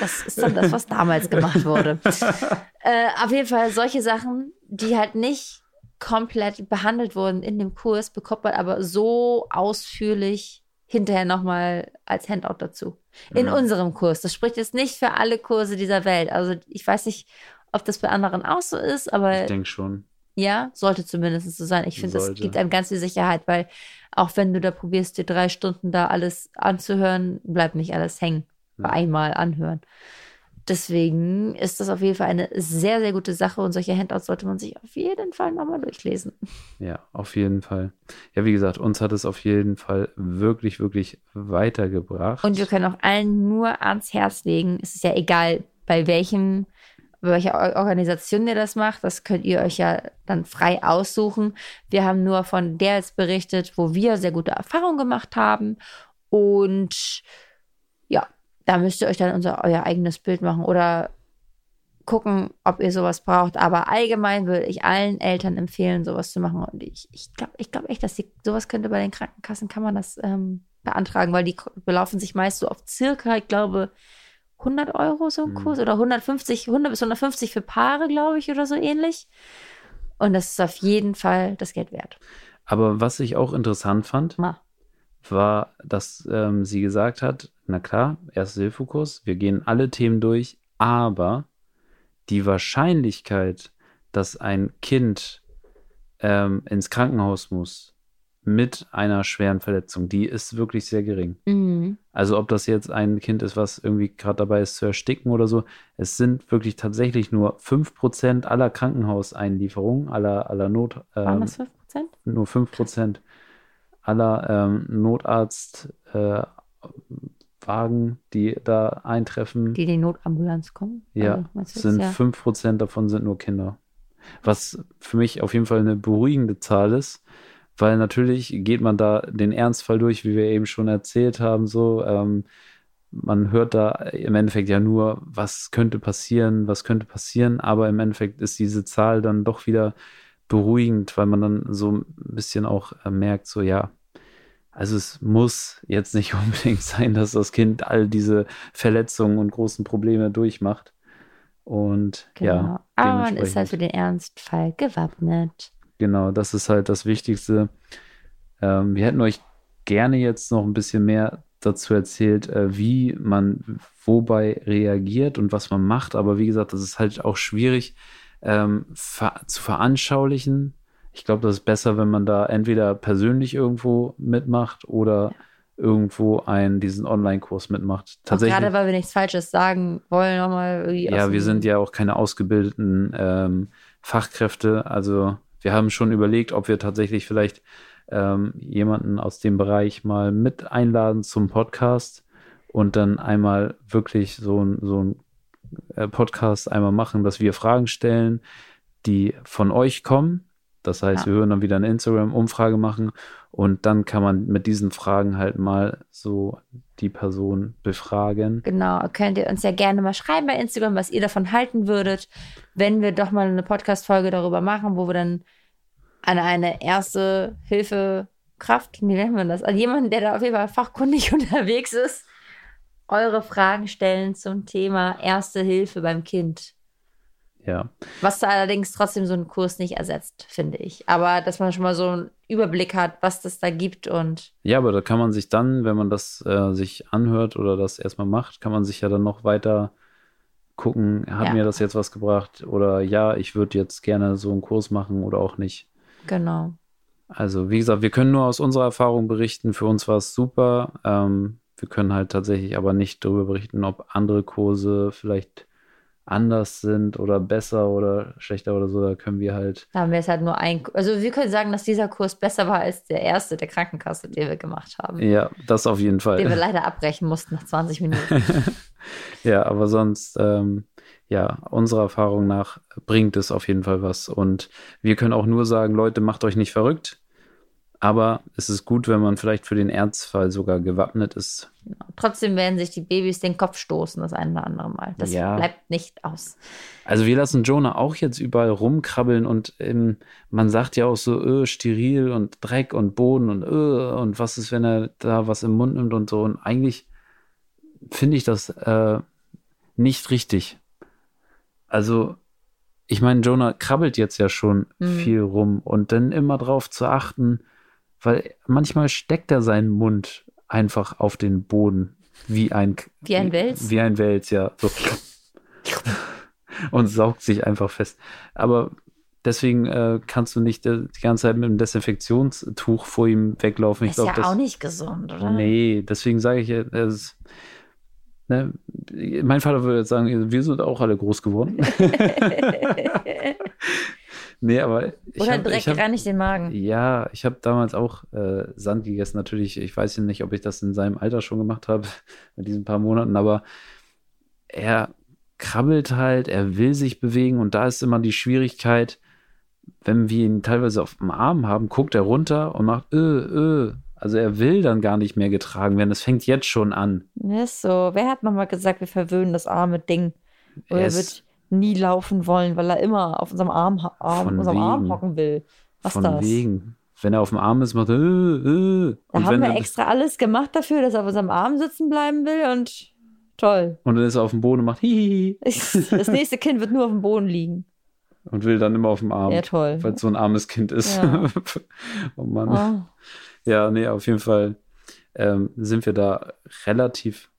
Speaker 3: Das ist dann das, was damals gemacht wurde. [laughs] äh, auf jeden Fall solche Sachen, die halt nicht komplett behandelt wurden in dem Kurs, bekommt man aber so ausführlich hinterher nochmal als Handout dazu. In
Speaker 2: Mhm.
Speaker 3: unserem Kurs. Das spricht jetzt nicht für alle Kurse dieser Welt. Also ich weiß nicht, ob das bei anderen auch so ist, aber
Speaker 2: Ich denke schon.
Speaker 3: ja, sollte zumindest so sein. Ich finde, das gibt einem ganz viel Sicherheit, weil auch wenn du da probierst, dir drei Stunden da alles anzuhören, bleibt nicht alles hängen.
Speaker 2: Ja.
Speaker 3: einmal anhören. Deswegen ist das auf jeden Fall eine sehr, sehr gute Sache und solche Handouts sollte man sich auf jeden Fall nochmal durchlesen.
Speaker 2: Ja, auf jeden Fall. Ja, wie gesagt, uns hat es auf jeden Fall wirklich, wirklich weitergebracht.
Speaker 3: Und wir können auch allen nur ans Herz legen, es ist ja egal, bei welchem, bei welcher Or- Organisation ihr das macht, das könnt ihr euch ja dann frei aussuchen. Wir haben nur von der jetzt berichtet, wo wir sehr gute Erfahrungen gemacht haben. Und ja, da müsst ihr euch dann unser, euer eigenes Bild machen oder gucken, ob ihr sowas braucht. Aber allgemein würde ich allen Eltern empfehlen, sowas zu machen. Und ich, ich glaube ich glaub echt, dass die, sowas könnte bei den Krankenkassen, kann man das ähm, beantragen, weil die belaufen sich meist so auf circa, ich glaube, 100 Euro so ein
Speaker 2: Mhm.
Speaker 3: Kurs oder 150, 100 bis 150 für Paare, glaube ich, oder so ähnlich. Und das ist auf jeden Fall das Geld wert.
Speaker 2: Aber was ich auch interessant fand,
Speaker 3: Ma.
Speaker 2: War, dass ähm, sie gesagt hat, na klar, Erste-Hilfe-Kurs, wir gehen alle Themen durch, aber die Wahrscheinlichkeit, dass ein Kind ähm, ins Krankenhaus muss mit einer schweren Verletzung, die ist wirklich sehr gering.
Speaker 3: Mhm.
Speaker 2: Also ob das jetzt ein Kind ist, was irgendwie gerade dabei ist zu ersticken oder so, es sind wirklich tatsächlich nur 5% aller Krankenhauseinlieferungen, aller, aller Not,
Speaker 3: Waren
Speaker 2: ähm,
Speaker 3: das 5 Prozent?
Speaker 2: nur 5% aller ähm, Notarzt-Wagen, äh, die da eintreffen,
Speaker 3: Die in die Notambulanz kommen?
Speaker 2: ja,
Speaker 3: Also,
Speaker 2: sind
Speaker 3: das?
Speaker 2: 5% davon sind nur Kinder. Was für mich auf jeden Fall eine beruhigende Zahl ist, weil natürlich geht man da den Ernstfall durch, wie wir eben schon erzählt haben, so. Ähm, man hört da im Endeffekt ja nur, was könnte passieren, was könnte passieren, aber im Endeffekt ist diese Zahl dann doch wieder beruhigend, weil man dann so ein bisschen auch äh, merkt, so ja, also es muss jetzt nicht [laughs] unbedingt sein, dass das Kind all diese Verletzungen und großen Probleme durchmacht. Und
Speaker 3: Genau.
Speaker 2: ja,
Speaker 3: Aber man ist halt für den Ernstfall gewappnet.
Speaker 2: Genau, das ist halt das Wichtigste. Ähm, wir hätten euch gerne jetzt noch ein bisschen mehr dazu erzählt, äh, wie man wobei reagiert und was man macht. Aber wie gesagt, das ist halt auch schwierig ähm, ver zu veranschaulichen. Ich glaube, das ist besser, wenn man da entweder persönlich irgendwo mitmacht oder irgendwo einen diesen Online-Kurs mitmacht.
Speaker 3: Auch
Speaker 2: Tatsächlich.
Speaker 3: gerade, weil wir nichts Falsches sagen wollen, nochmal
Speaker 2: Ja, wir sind ja auch keine ausgebildeten ähm, Fachkräfte. Also wir haben schon überlegt, ob wir tatsächlich vielleicht ähm, jemanden aus dem Bereich mal mit einladen zum Podcast und dann einmal wirklich so ein, so ein äh, Podcast einmal machen, dass wir Fragen stellen, die von euch kommen. Das heißt,
Speaker 3: Ja.
Speaker 2: wir würden dann wieder eine Instagram-Umfrage machen und dann kann man mit diesen Fragen halt mal so die Person befragen.
Speaker 3: Genau, könnt ihr uns ja gerne mal schreiben bei Instagram, was ihr davon halten würdet, wenn wir doch mal eine Podcast-Folge darüber machen, wo wir dann an eine erste Hilfekraft, wie nennt man das, an jemanden, der da auf jeden Fall fachkundig [laughs] unterwegs ist, eure Fragen stellen zum Thema Erste Hilfe beim Kind.
Speaker 2: Ja.
Speaker 3: Was da allerdings trotzdem so einen Kurs nicht ersetzt, finde ich. Aber dass man schon mal so einen Überblick hat, was das da gibt und
Speaker 2: Ja, aber da kann man sich dann, wenn man das äh, sich anhört oder das erstmal macht, kann man sich ja dann noch weiter gucken, hat
Speaker 3: Ja.
Speaker 2: mir das jetzt was gebracht oder ja, ich würde jetzt gerne so einen Kurs machen oder auch nicht.
Speaker 3: genau.
Speaker 2: Also wie gesagt, wir können nur aus unserer Erfahrung berichten. Für uns war es super. Ähm, wir können halt tatsächlich aber nicht darüber berichten, ob andere Kurse vielleicht anders sind oder besser oder schlechter oder so, da können wir halt.
Speaker 3: Da haben wir es halt nur ein. Also wir können sagen, dass dieser Kurs besser war als der erste der Krankenkasse, den wir gemacht haben.
Speaker 2: Ja, das auf jeden Fall.
Speaker 3: Den wir [laughs] leider abbrechen mussten nach 20 Minuten. [laughs]
Speaker 2: ja, aber sonst, ähm, ja, unserer Erfahrung nach bringt es auf jeden Fall was. Und wir können auch nur sagen, Leute, macht euch nicht verrückt. Aber es ist gut, wenn man vielleicht für den Ernstfall sogar gewappnet ist.
Speaker 3: Genau. Trotzdem werden sich die Babys den Kopf stoßen, das ein oder andere Mal. Das ja. bleibt nicht aus.
Speaker 2: Also wir lassen Jonah auch jetzt überall rumkrabbeln und ähm, man sagt ja auch so, öh, steril und Dreck und Boden und öh, und was ist, wenn er da was im Mund nimmt und so. Und eigentlich finde ich das äh, nicht richtig. Also ich meine, Jonah krabbelt jetzt ja schon mhm. viel rum und dann immer drauf zu achten, weil manchmal steckt er seinen Mund einfach auf den Boden wie ein
Speaker 3: wie ein Wels.
Speaker 2: Wie ein Wels, ja. So. und saugt sich einfach fest. Aber deswegen äh, kannst du nicht äh, die ganze Zeit mit einem Desinfektionstuch vor ihm weglaufen.
Speaker 3: Ich ist glaub, ja das, auch nicht gesund, oder?
Speaker 2: Nee, deswegen sage ich, es, ne, mein Vater würde jetzt sagen, wir sind auch alle groß geworden. [laughs] [laughs] Nee, aber.
Speaker 3: Oder hab, hab, reinigt den Magen.
Speaker 2: Ja, ich habe damals auch äh, Sand gegessen. Natürlich, ich weiß nicht, ob ich das in seinem Alter schon gemacht habe, [laughs] in diesen paar Monaten, aber er krabbelt halt, er will sich bewegen und da ist immer die Schwierigkeit, wenn wir ihn teilweise auf dem Arm haben, guckt er runter und macht, öh, öh. Also er will dann gar nicht mehr getragen werden. Es fängt jetzt schon an.
Speaker 3: Ist so. Wer hat nochmal gesagt, wir verwöhnen das arme Ding? Oder er wird nie laufen wollen, weil er immer auf unserem Arm, Arm, unserem Arm hocken will. Was
Speaker 2: von
Speaker 3: das?
Speaker 2: wegen. Wenn er auf dem Arm ist, macht er. Äh,
Speaker 3: äh. Da haben wir extra alles gemacht dafür, dass er auf unserem Arm sitzen bleiben will und toll.
Speaker 2: Und dann ist er auf dem Boden und macht hihihi. [laughs]
Speaker 3: Das nächste Kind wird nur auf dem Boden liegen.
Speaker 2: Und will dann immer auf dem Arm.
Speaker 3: Ja, toll.
Speaker 2: Weil es so ein armes Kind ist. Ja. [laughs] oh Mann. Oh. Ja, nee, auf jeden Fall ähm, sind wir da relativ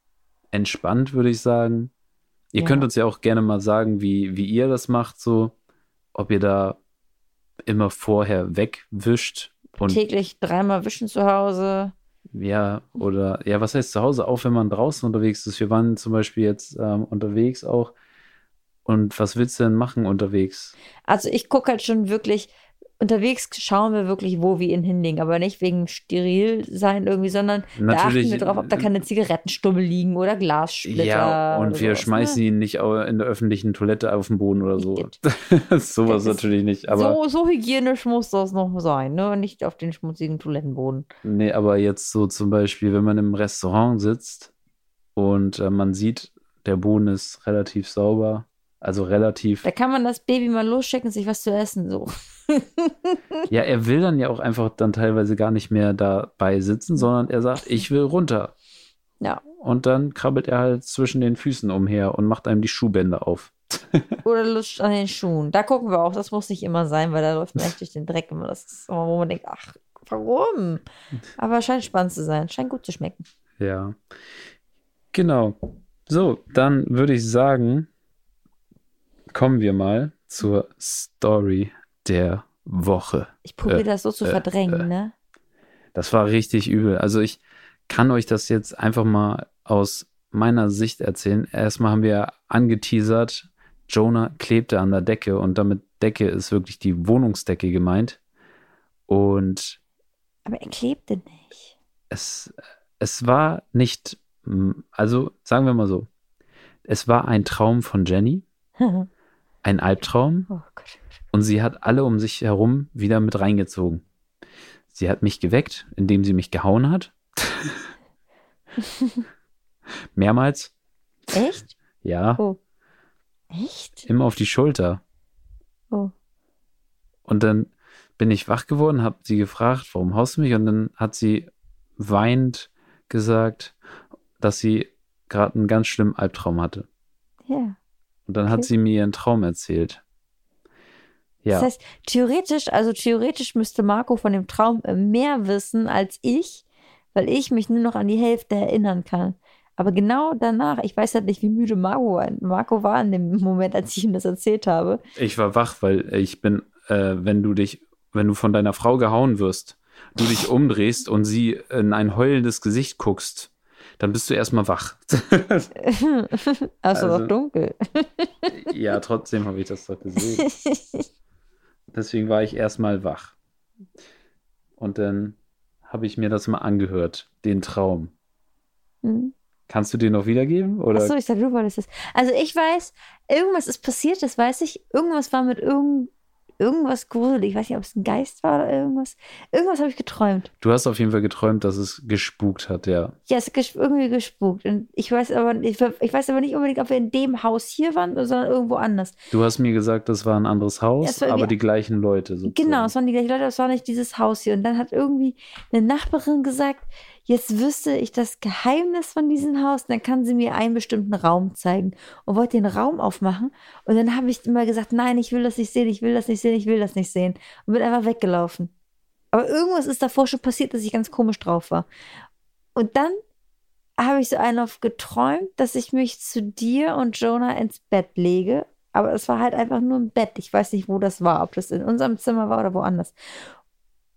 Speaker 2: entspannt, würde ich sagen. Ihr ja. könnt uns ja auch gerne mal sagen, wie, wie ihr das macht, so, ob ihr da immer vorher wegwischt.
Speaker 3: Und Täglich dreimal wischen zu Hause.
Speaker 2: Ja, oder ja, was heißt zu Hause? Auch wenn man draußen unterwegs ist. Wir waren zum Beispiel jetzt ähm, unterwegs auch. Und was willst du denn machen unterwegs?
Speaker 3: Also ich gucke halt schon wirklich, unterwegs schauen wir wirklich, wo wir ihn hinlegen, aber nicht wegen steril sein irgendwie, sondern Natürlich, da achten wir drauf, ob da keine Zigarettenstummel liegen oder Glassplitter.
Speaker 2: Ja, und wir sowas, schmeißen ne? ihn nicht in der öffentlichen Toilette auf den Boden oder so. [laughs] Sowas natürlich nicht. Aber
Speaker 3: so, so hygienisch muss das noch sein, ne? Nicht auf den schmutzigen Toilettenboden.
Speaker 2: Nee, aber jetzt so zum Beispiel, wenn man im Restaurant sitzt und äh, man sieht, der Boden ist relativ sauber, also relativ.
Speaker 3: Da kann man das Baby mal loschecken und sich was zu essen, so. [laughs]
Speaker 2: ja, er will dann ja auch einfach dann teilweise gar nicht mehr dabei sitzen, sondern er sagt, ich will runter.
Speaker 3: Ja.
Speaker 2: Und dann krabbelt er halt zwischen den Füßen umher und macht einem die Schuhbänder auf. [laughs]
Speaker 3: Oder lutscht an den Schuhen. Da gucken wir auch, das muss nicht immer sein, weil da läuft man echt durch den Dreck immer. Das ist immer, wo man denkt, ach, warum? Aber scheint spannend zu sein, scheint gut zu schmecken.
Speaker 2: Ja. Genau. So, dann würde ich sagen, kommen wir mal zur Story der Woche.
Speaker 3: Ich probiere äh, das so zu äh, verdrängen, äh, ne?
Speaker 2: Das war richtig übel. Also ich kann euch das jetzt einfach mal aus meiner Sicht erzählen. Erstmal haben wir angeteasert, Jonah klebte an der Decke und damit Decke ist wirklich die Wohnungsdecke gemeint. Und
Speaker 3: aber er klebte nicht.
Speaker 2: Es, es war nicht, also sagen wir mal so, es war ein Traum von Jenny, [laughs] ein Albtraum. Oh Gott. Und sie hat alle um sich herum wieder mit reingezogen. Sie hat mich geweckt, indem sie mich gehauen hat. [laughs] Mehrmals.
Speaker 3: Echt?
Speaker 2: Ja.
Speaker 3: Oh. Echt?
Speaker 2: Immer auf die Schulter.
Speaker 3: Oh.
Speaker 2: Und dann bin ich wach geworden, habe sie gefragt, warum haust du mich? Und dann hat sie weinend gesagt, dass sie gerade einen ganz schlimmen Albtraum hatte.
Speaker 3: Ja.
Speaker 2: Und dann okay. hat sie mir ihren Traum erzählt. Ja.
Speaker 3: Das heißt, theoretisch, also theoretisch müsste Marco von dem Traum mehr wissen als ich, weil ich mich nur noch an die Hälfte erinnern kann. Aber genau danach, ich weiß halt nicht, wie müde Marco war. Marco war in dem Moment, als ich ihm das erzählt habe.
Speaker 2: Ich war wach, weil ich bin, äh, wenn du dich, wenn du von deiner Frau gehauen wirst, du dich umdrehst und sie in ein heulendes Gesicht guckst, dann bist du erstmal wach. [laughs]
Speaker 3: also, also doch dunkel.
Speaker 2: ja, trotzdem habe ich das doch gesehen. [laughs] Deswegen war ich erstmal wach. Und dann habe ich mir das mal angehört, den Traum. Mhm. Kannst du den noch wiedergeben? Oder?
Speaker 3: Achso, ich dachte, du wolltest es. Also ich weiß, irgendwas ist passiert, das weiß ich. Irgendwas war mit irgend, irgendwas gruselig. Ich weiß nicht, ob es ein Geist war oder irgendwas. Irgendwas habe ich geträumt.
Speaker 2: Du hast auf jeden Fall geträumt, dass es gespukt hat, ja.
Speaker 3: Ja, es ist irgendwie gespukt. Und ich weiß aber, ich, ich, weiß aber nicht unbedingt, ob wir in dem Haus hier waren, sondern irgendwo anders.
Speaker 2: Du hast mir gesagt, das war ein anderes Haus, ja, aber die gleichen Leute.
Speaker 3: Sozusagen. Genau, es waren die gleichen Leute, es war nicht dieses Haus hier. Und dann hat irgendwie eine Nachbarin gesagt, jetzt wüsste ich das Geheimnis von diesem Haus, dann kann sie mir einen bestimmten Raum zeigen und wollte den Raum aufmachen. Und dann habe ich immer gesagt, nein, ich will das nicht sehen, ich will das nicht sehen, ich will das nicht sehen. Und bin einfach weggelaufen. Aber irgendwas ist davor schon passiert, dass ich ganz komisch drauf war. Und dann habe ich so einen auf geträumt, dass ich mich zu dir und Jonah ins Bett lege. Aber es war halt einfach nur ein Bett. Ich weiß nicht, wo das war, ob das in unserem Zimmer war oder woanders.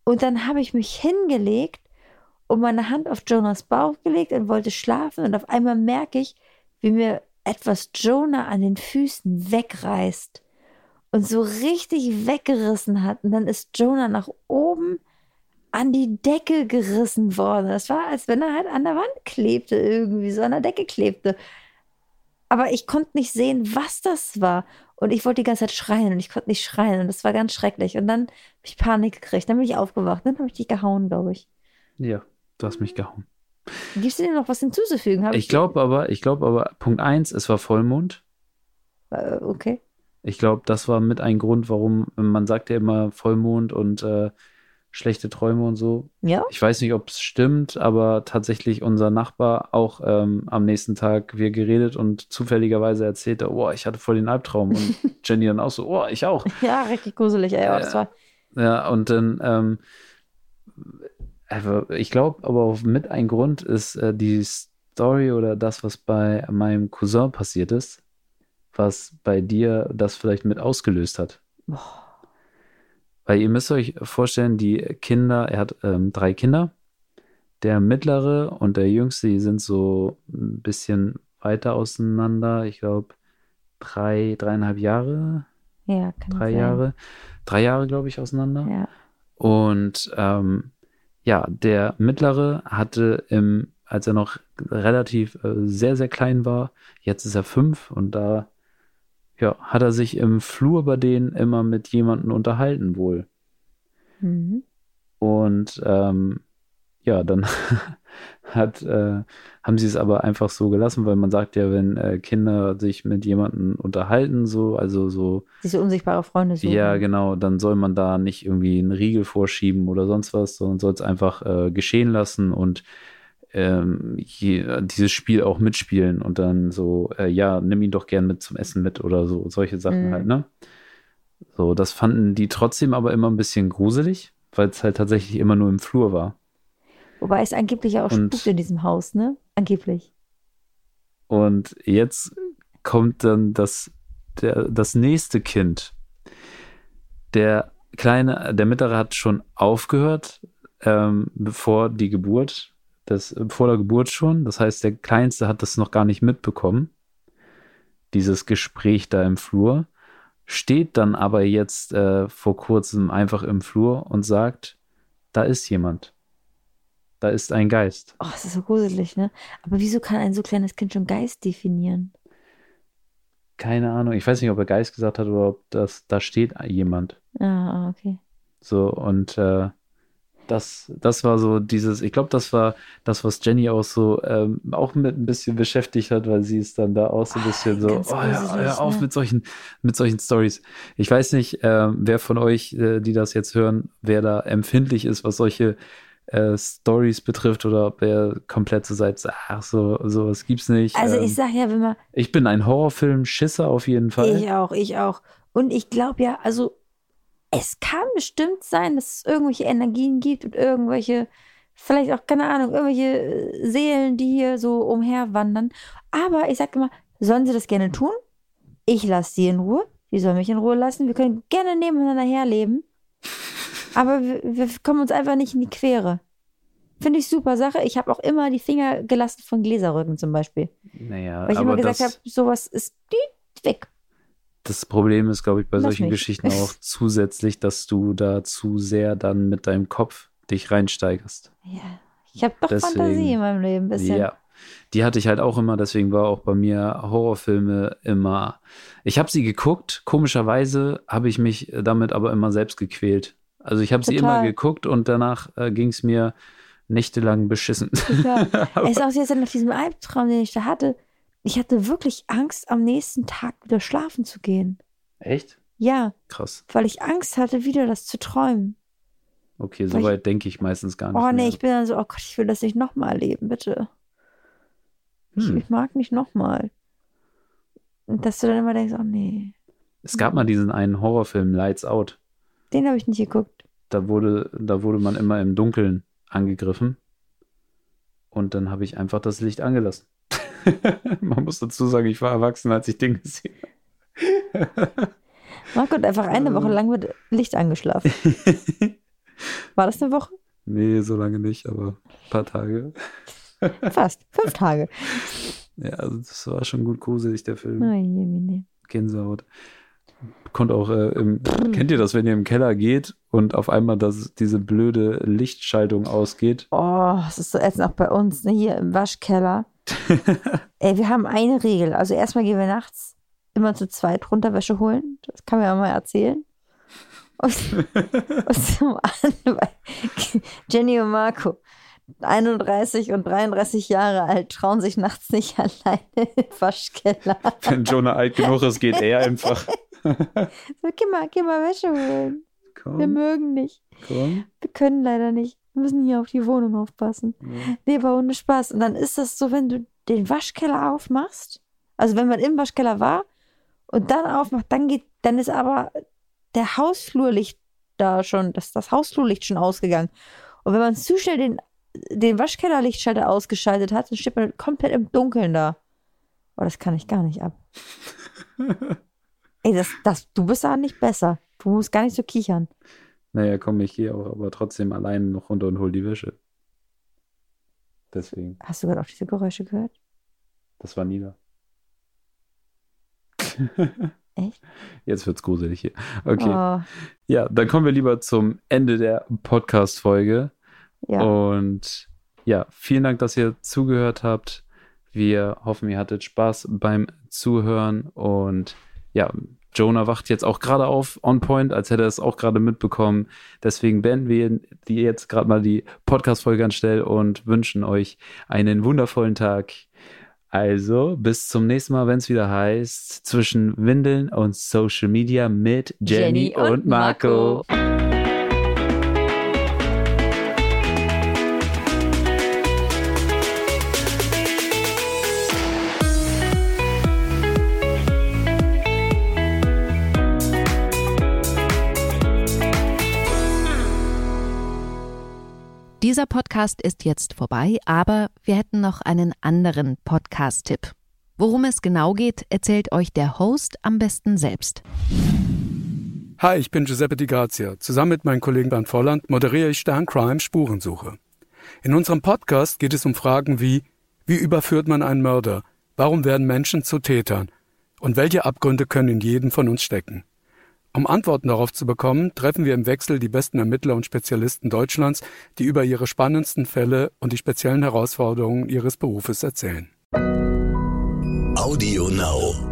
Speaker 3: Und dann habe ich mich hingelegt und meine Hand auf Jonas Bauch gelegt und wollte schlafen. Und auf einmal merke ich, wie mir etwas Jonah an den Füßen wegreißt und so richtig weggerissen hat. Und dann ist Jonah nach oben an die Decke gerissen worden. Das war, als wenn er halt an der Wand klebte, irgendwie so an der Decke klebte. Aber ich konnte nicht sehen, was das war. Und ich wollte die ganze Zeit schreien und ich konnte nicht schreien. Und das war ganz schrecklich. Und dann habe ich Panik gekriegt. Dann bin ich aufgewacht. Dann habe ich dich gehauen, glaube ich.
Speaker 2: Ja. Du hast mich gehauen.
Speaker 3: Gibst du dir noch was hinzuzufügen?
Speaker 2: Hab ich glaube aber, ich glaube aber, Punkt 1, es war Vollmond.
Speaker 3: Äh, okay.
Speaker 2: Ich glaube, das war mit ein Grund, warum man sagt ja immer Vollmond und äh, schlechte Träume und so.
Speaker 3: Ja.
Speaker 2: Ich weiß nicht, ob es stimmt, aber tatsächlich unser Nachbar auch ähm, am nächsten Tag wir geredet und zufälligerweise erzählte, oh, ich hatte voll den Albtraum und [laughs] Jenny dann auch so, oh, ich auch.
Speaker 3: Ja, richtig gruselig, ey, oh, das war.
Speaker 2: Ja, und dann ähm, ich glaube, aber auch mit ein Grund ist äh, die Story oder das, was bei meinem Cousin passiert ist, was bei dir das vielleicht mit ausgelöst hat. Boah. Weil ihr müsst euch vorstellen, die Kinder, er hat ähm, drei Kinder. Der mittlere und der jüngste, die sind so ein bisschen weiter auseinander. Ich glaube, drei, dreieinhalb Jahre.
Speaker 3: Ja, kann
Speaker 2: Drei
Speaker 3: sein.
Speaker 2: Jahre. Drei Jahre, glaube ich, auseinander.
Speaker 3: Ja.
Speaker 2: Und ähm, ja, der mittlere hatte im, als er noch relativ äh, sehr, sehr klein war, jetzt ist er fünf und da ja, hat er sich im Flur bei denen immer mit jemandem unterhalten wohl. Mhm. Und ähm, ja, dann [laughs] hat, äh, haben sie es aber einfach so gelassen, weil man sagt ja, wenn äh, Kinder sich mit jemandem unterhalten, so, also so.
Speaker 3: Diese unsichtbare Freunde
Speaker 2: suchen. Ja, genau, dann soll man da nicht irgendwie einen Riegel vorschieben oder sonst was, sondern soll es einfach äh, geschehen lassen und ähm, je, dieses Spiel auch mitspielen und dann so, äh, ja, nimm ihn doch gern mit zum Essen mit oder so, solche Sachen mhm. halt, ne? So, das fanden die trotzdem aber immer ein bisschen gruselig, weil es halt tatsächlich immer nur im Flur war.
Speaker 3: Wobei es angeblich ja auch und, spukt in diesem Haus, ne? Angeblich.
Speaker 2: Und jetzt kommt dann das, der, das nächste Kind. Der kleine, der mittlere hat schon aufgehört, ähm, bevor die Geburt, das, vor der Geburt schon. Das heißt, der kleinste hat das noch gar nicht mitbekommen. Dieses Gespräch da im Flur. Steht dann aber jetzt äh, vor kurzem einfach im Flur und sagt, da ist jemand. Da ist ein Geist.
Speaker 3: Oh, das ist so gruselig, ne? Aber wieso kann ein so kleines Kind schon Geist definieren?
Speaker 2: Keine Ahnung. Ich weiß nicht, ob er Geist gesagt hat oder ob das, da steht jemand.
Speaker 3: Ah, okay.
Speaker 2: So, und äh, das, das war so dieses, ich glaube, das war das, was Jenny auch so ähm, auch mit ein bisschen beschäftigt hat, weil sie ist dann da auch so ein bisschen so, oh ja, hör auf ne? mit solchen, mit solchen Stories. Ich weiß nicht, äh, wer von euch, äh, die das jetzt hören, wer da empfindlich ist, was solche äh, Stories betrifft oder ob er komplett so seid, ach so, sowas gibt's nicht.
Speaker 3: Also ähm, ich sag ja, wenn man.
Speaker 2: Ich bin ein Horrorfilm-Schisser auf jeden Fall.
Speaker 3: Ich auch, ich auch. Und ich glaube ja, also es kann bestimmt sein, dass es irgendwelche Energien gibt und irgendwelche, vielleicht auch, keine Ahnung, irgendwelche äh, Seelen, die hier so umherwandern. Aber ich sag immer, sollen sie das gerne tun? Ich lasse sie in Ruhe. Sie sollen mich in Ruhe lassen. Wir können gerne nebeneinander herleben. Aber wir, wir kommen uns einfach nicht in die Quere. Finde ich super Sache. Ich habe auch immer die Finger gelassen von Gläserrücken zum Beispiel.
Speaker 2: Naja,
Speaker 3: Weil ich
Speaker 2: aber
Speaker 3: immer gesagt habe, sowas ist weg.
Speaker 2: das Problem ist, glaube ich, bei
Speaker 3: Lass
Speaker 2: solchen
Speaker 3: mich.
Speaker 2: Geschichten [laughs] auch zusätzlich, dass du da zu sehr dann mit deinem Kopf dich reinsteigerst.
Speaker 3: Ja. Ich habe doch
Speaker 2: Deswegen-
Speaker 3: Fantasie in meinem Leben ein bisschen.
Speaker 2: Ja. Die hatte ich halt auch immer, deswegen war auch bei mir Horrorfilme immer. Ich habe sie geguckt, komischerweise habe ich mich damit aber immer selbst gequält. Also ich habe sie immer geguckt und danach äh, ging es mir nächtelang beschissen.
Speaker 3: Ja. [laughs] Es ist auch jetzt nach diesem Albtraum, den ich da hatte. Ich hatte wirklich Angst, am nächsten Tag wieder schlafen zu gehen.
Speaker 2: Echt?
Speaker 3: Ja,
Speaker 2: Krass.
Speaker 3: weil ich Angst hatte, wieder das zu träumen.
Speaker 2: Okay,
Speaker 3: ich-
Speaker 2: soweit denke ich meistens gar nicht.
Speaker 3: Oh nee,
Speaker 2: mehr.
Speaker 3: ich bin dann so, oh Gott, ich will das nicht nochmal erleben, bitte. Ich,
Speaker 2: Hm.
Speaker 3: ich mag nicht nochmal. Und dass du dann immer denkst, oh nee,
Speaker 2: Es gab mal diesen einen Horrorfilm, Lights Out.
Speaker 3: Den habe ich nicht geguckt.
Speaker 2: Da wurde, da wurde man immer im Dunkeln angegriffen. Und dann habe ich einfach das Licht angelassen. [laughs] man muss dazu sagen, ich war erwachsen, als ich den gesehen
Speaker 3: Marco hat einfach eine. Woche lang mit Licht angeschlafen.
Speaker 2: habe. [laughs]
Speaker 3: War das eine Woche?
Speaker 2: nee, so lange nicht, aber ein paar Tage. [laughs]
Speaker 3: Fast. Fünf Tage.
Speaker 2: Ja, also das war schon gut gruselig, der Film.
Speaker 3: Oh, Jemine.
Speaker 2: Gänsehaut. Konnte auch, äh, im, kennt ihr das, wenn ihr im Keller geht und auf einmal das, diese blöde Lichtschaltung ausgeht?
Speaker 3: Oh, das ist so ätzend auch bei uns, ne, hier im Waschkeller. [laughs] Ey, wir haben eine Regel. Also erstmal gehen wir nachts immer zu zweit Runterwäsche holen. Das kann man ja mal erzählen. Und, [laughs] und zum anderen, Jenny und Marco, 31 und 33 Jahre alt, trauen sich nachts nicht [laughs] alleine in den Waschkeller.
Speaker 2: Wenn Jonah alt genug ist, geht er einfach. [laughs]
Speaker 3: So, geh mal, geh mal Wäsche holen. Wir
Speaker 2: Komm,
Speaker 3: mögen nicht.
Speaker 2: komm.
Speaker 3: Wir können leider nicht. Wir müssen hier auf die Wohnung aufpassen.
Speaker 2: Ja.
Speaker 3: Nee, aber ohne Spaß. Und dann ist das so, wenn du den Waschkeller aufmachst, also wenn man im Waschkeller war und dann aufmacht, dann geht, dann ist aber der Hausflurlicht da schon, das, das Hausflurlicht schon ausgegangen. Und wenn man zu schnell den, den Waschkellerlichtschalter ausgeschaltet hat, dann steht man komplett im Dunkeln da. Oh, das kann ich gar nicht ab. [laughs] Ey, das, das, du bist da nicht besser. Du musst gar nicht so kichern.
Speaker 2: Naja, komm, ich gehe auch aber trotzdem alleine noch runter und hol die Wäsche. Deswegen,
Speaker 3: Hast du gerade auch diese Geräusche gehört?
Speaker 2: das war Nina. [laughs]
Speaker 3: Echt?
Speaker 2: Jetzt wird's gruselig hier. Okay.
Speaker 3: Oh,
Speaker 2: Ja, dann kommen wir lieber zum Ende der Podcast-Folge.
Speaker 3: ja.
Speaker 2: Und ja, vielen Dank, dass ihr zugehört habt. Wir hoffen, ihr hattet Spaß beim Zuhören. Und ja, Jonah wacht jetzt auch gerade auf, on point, als hätte er es auch gerade mitbekommen. Deswegen beenden wir die jetzt gerade mal die Podcast-Folge anstelle und wünschen euch einen wundervollen Tag. Also, bis zum nächsten Mal, wenn es wieder heißt, zwischen Windeln und Social Media mit Jenny, und Marco.
Speaker 1: Dieser Podcast ist jetzt vorbei, aber wir hätten noch einen anderen Podcast-Tipp. Worum es genau geht, erzählt euch der Host am besten selbst.
Speaker 4: Hi, ich bin Giuseppe Di Grazia. Zusammen mit meinem Kollegen Bernd Volland moderiere ich Stern Crime Spurensuche. In unserem Podcast geht es um Fragen wie, wie überführt man einen Mörder? Warum werden Menschen zu Tätern? Und welche Abgründe können in jedem von uns stecken? Um Antworten darauf zu bekommen, treffen wir im Wechsel die besten Ermittler und Spezialisten Deutschlands, die über ihre spannendsten Fälle und die speziellen Herausforderungen ihres Berufes erzählen.
Speaker 5: Audio Now.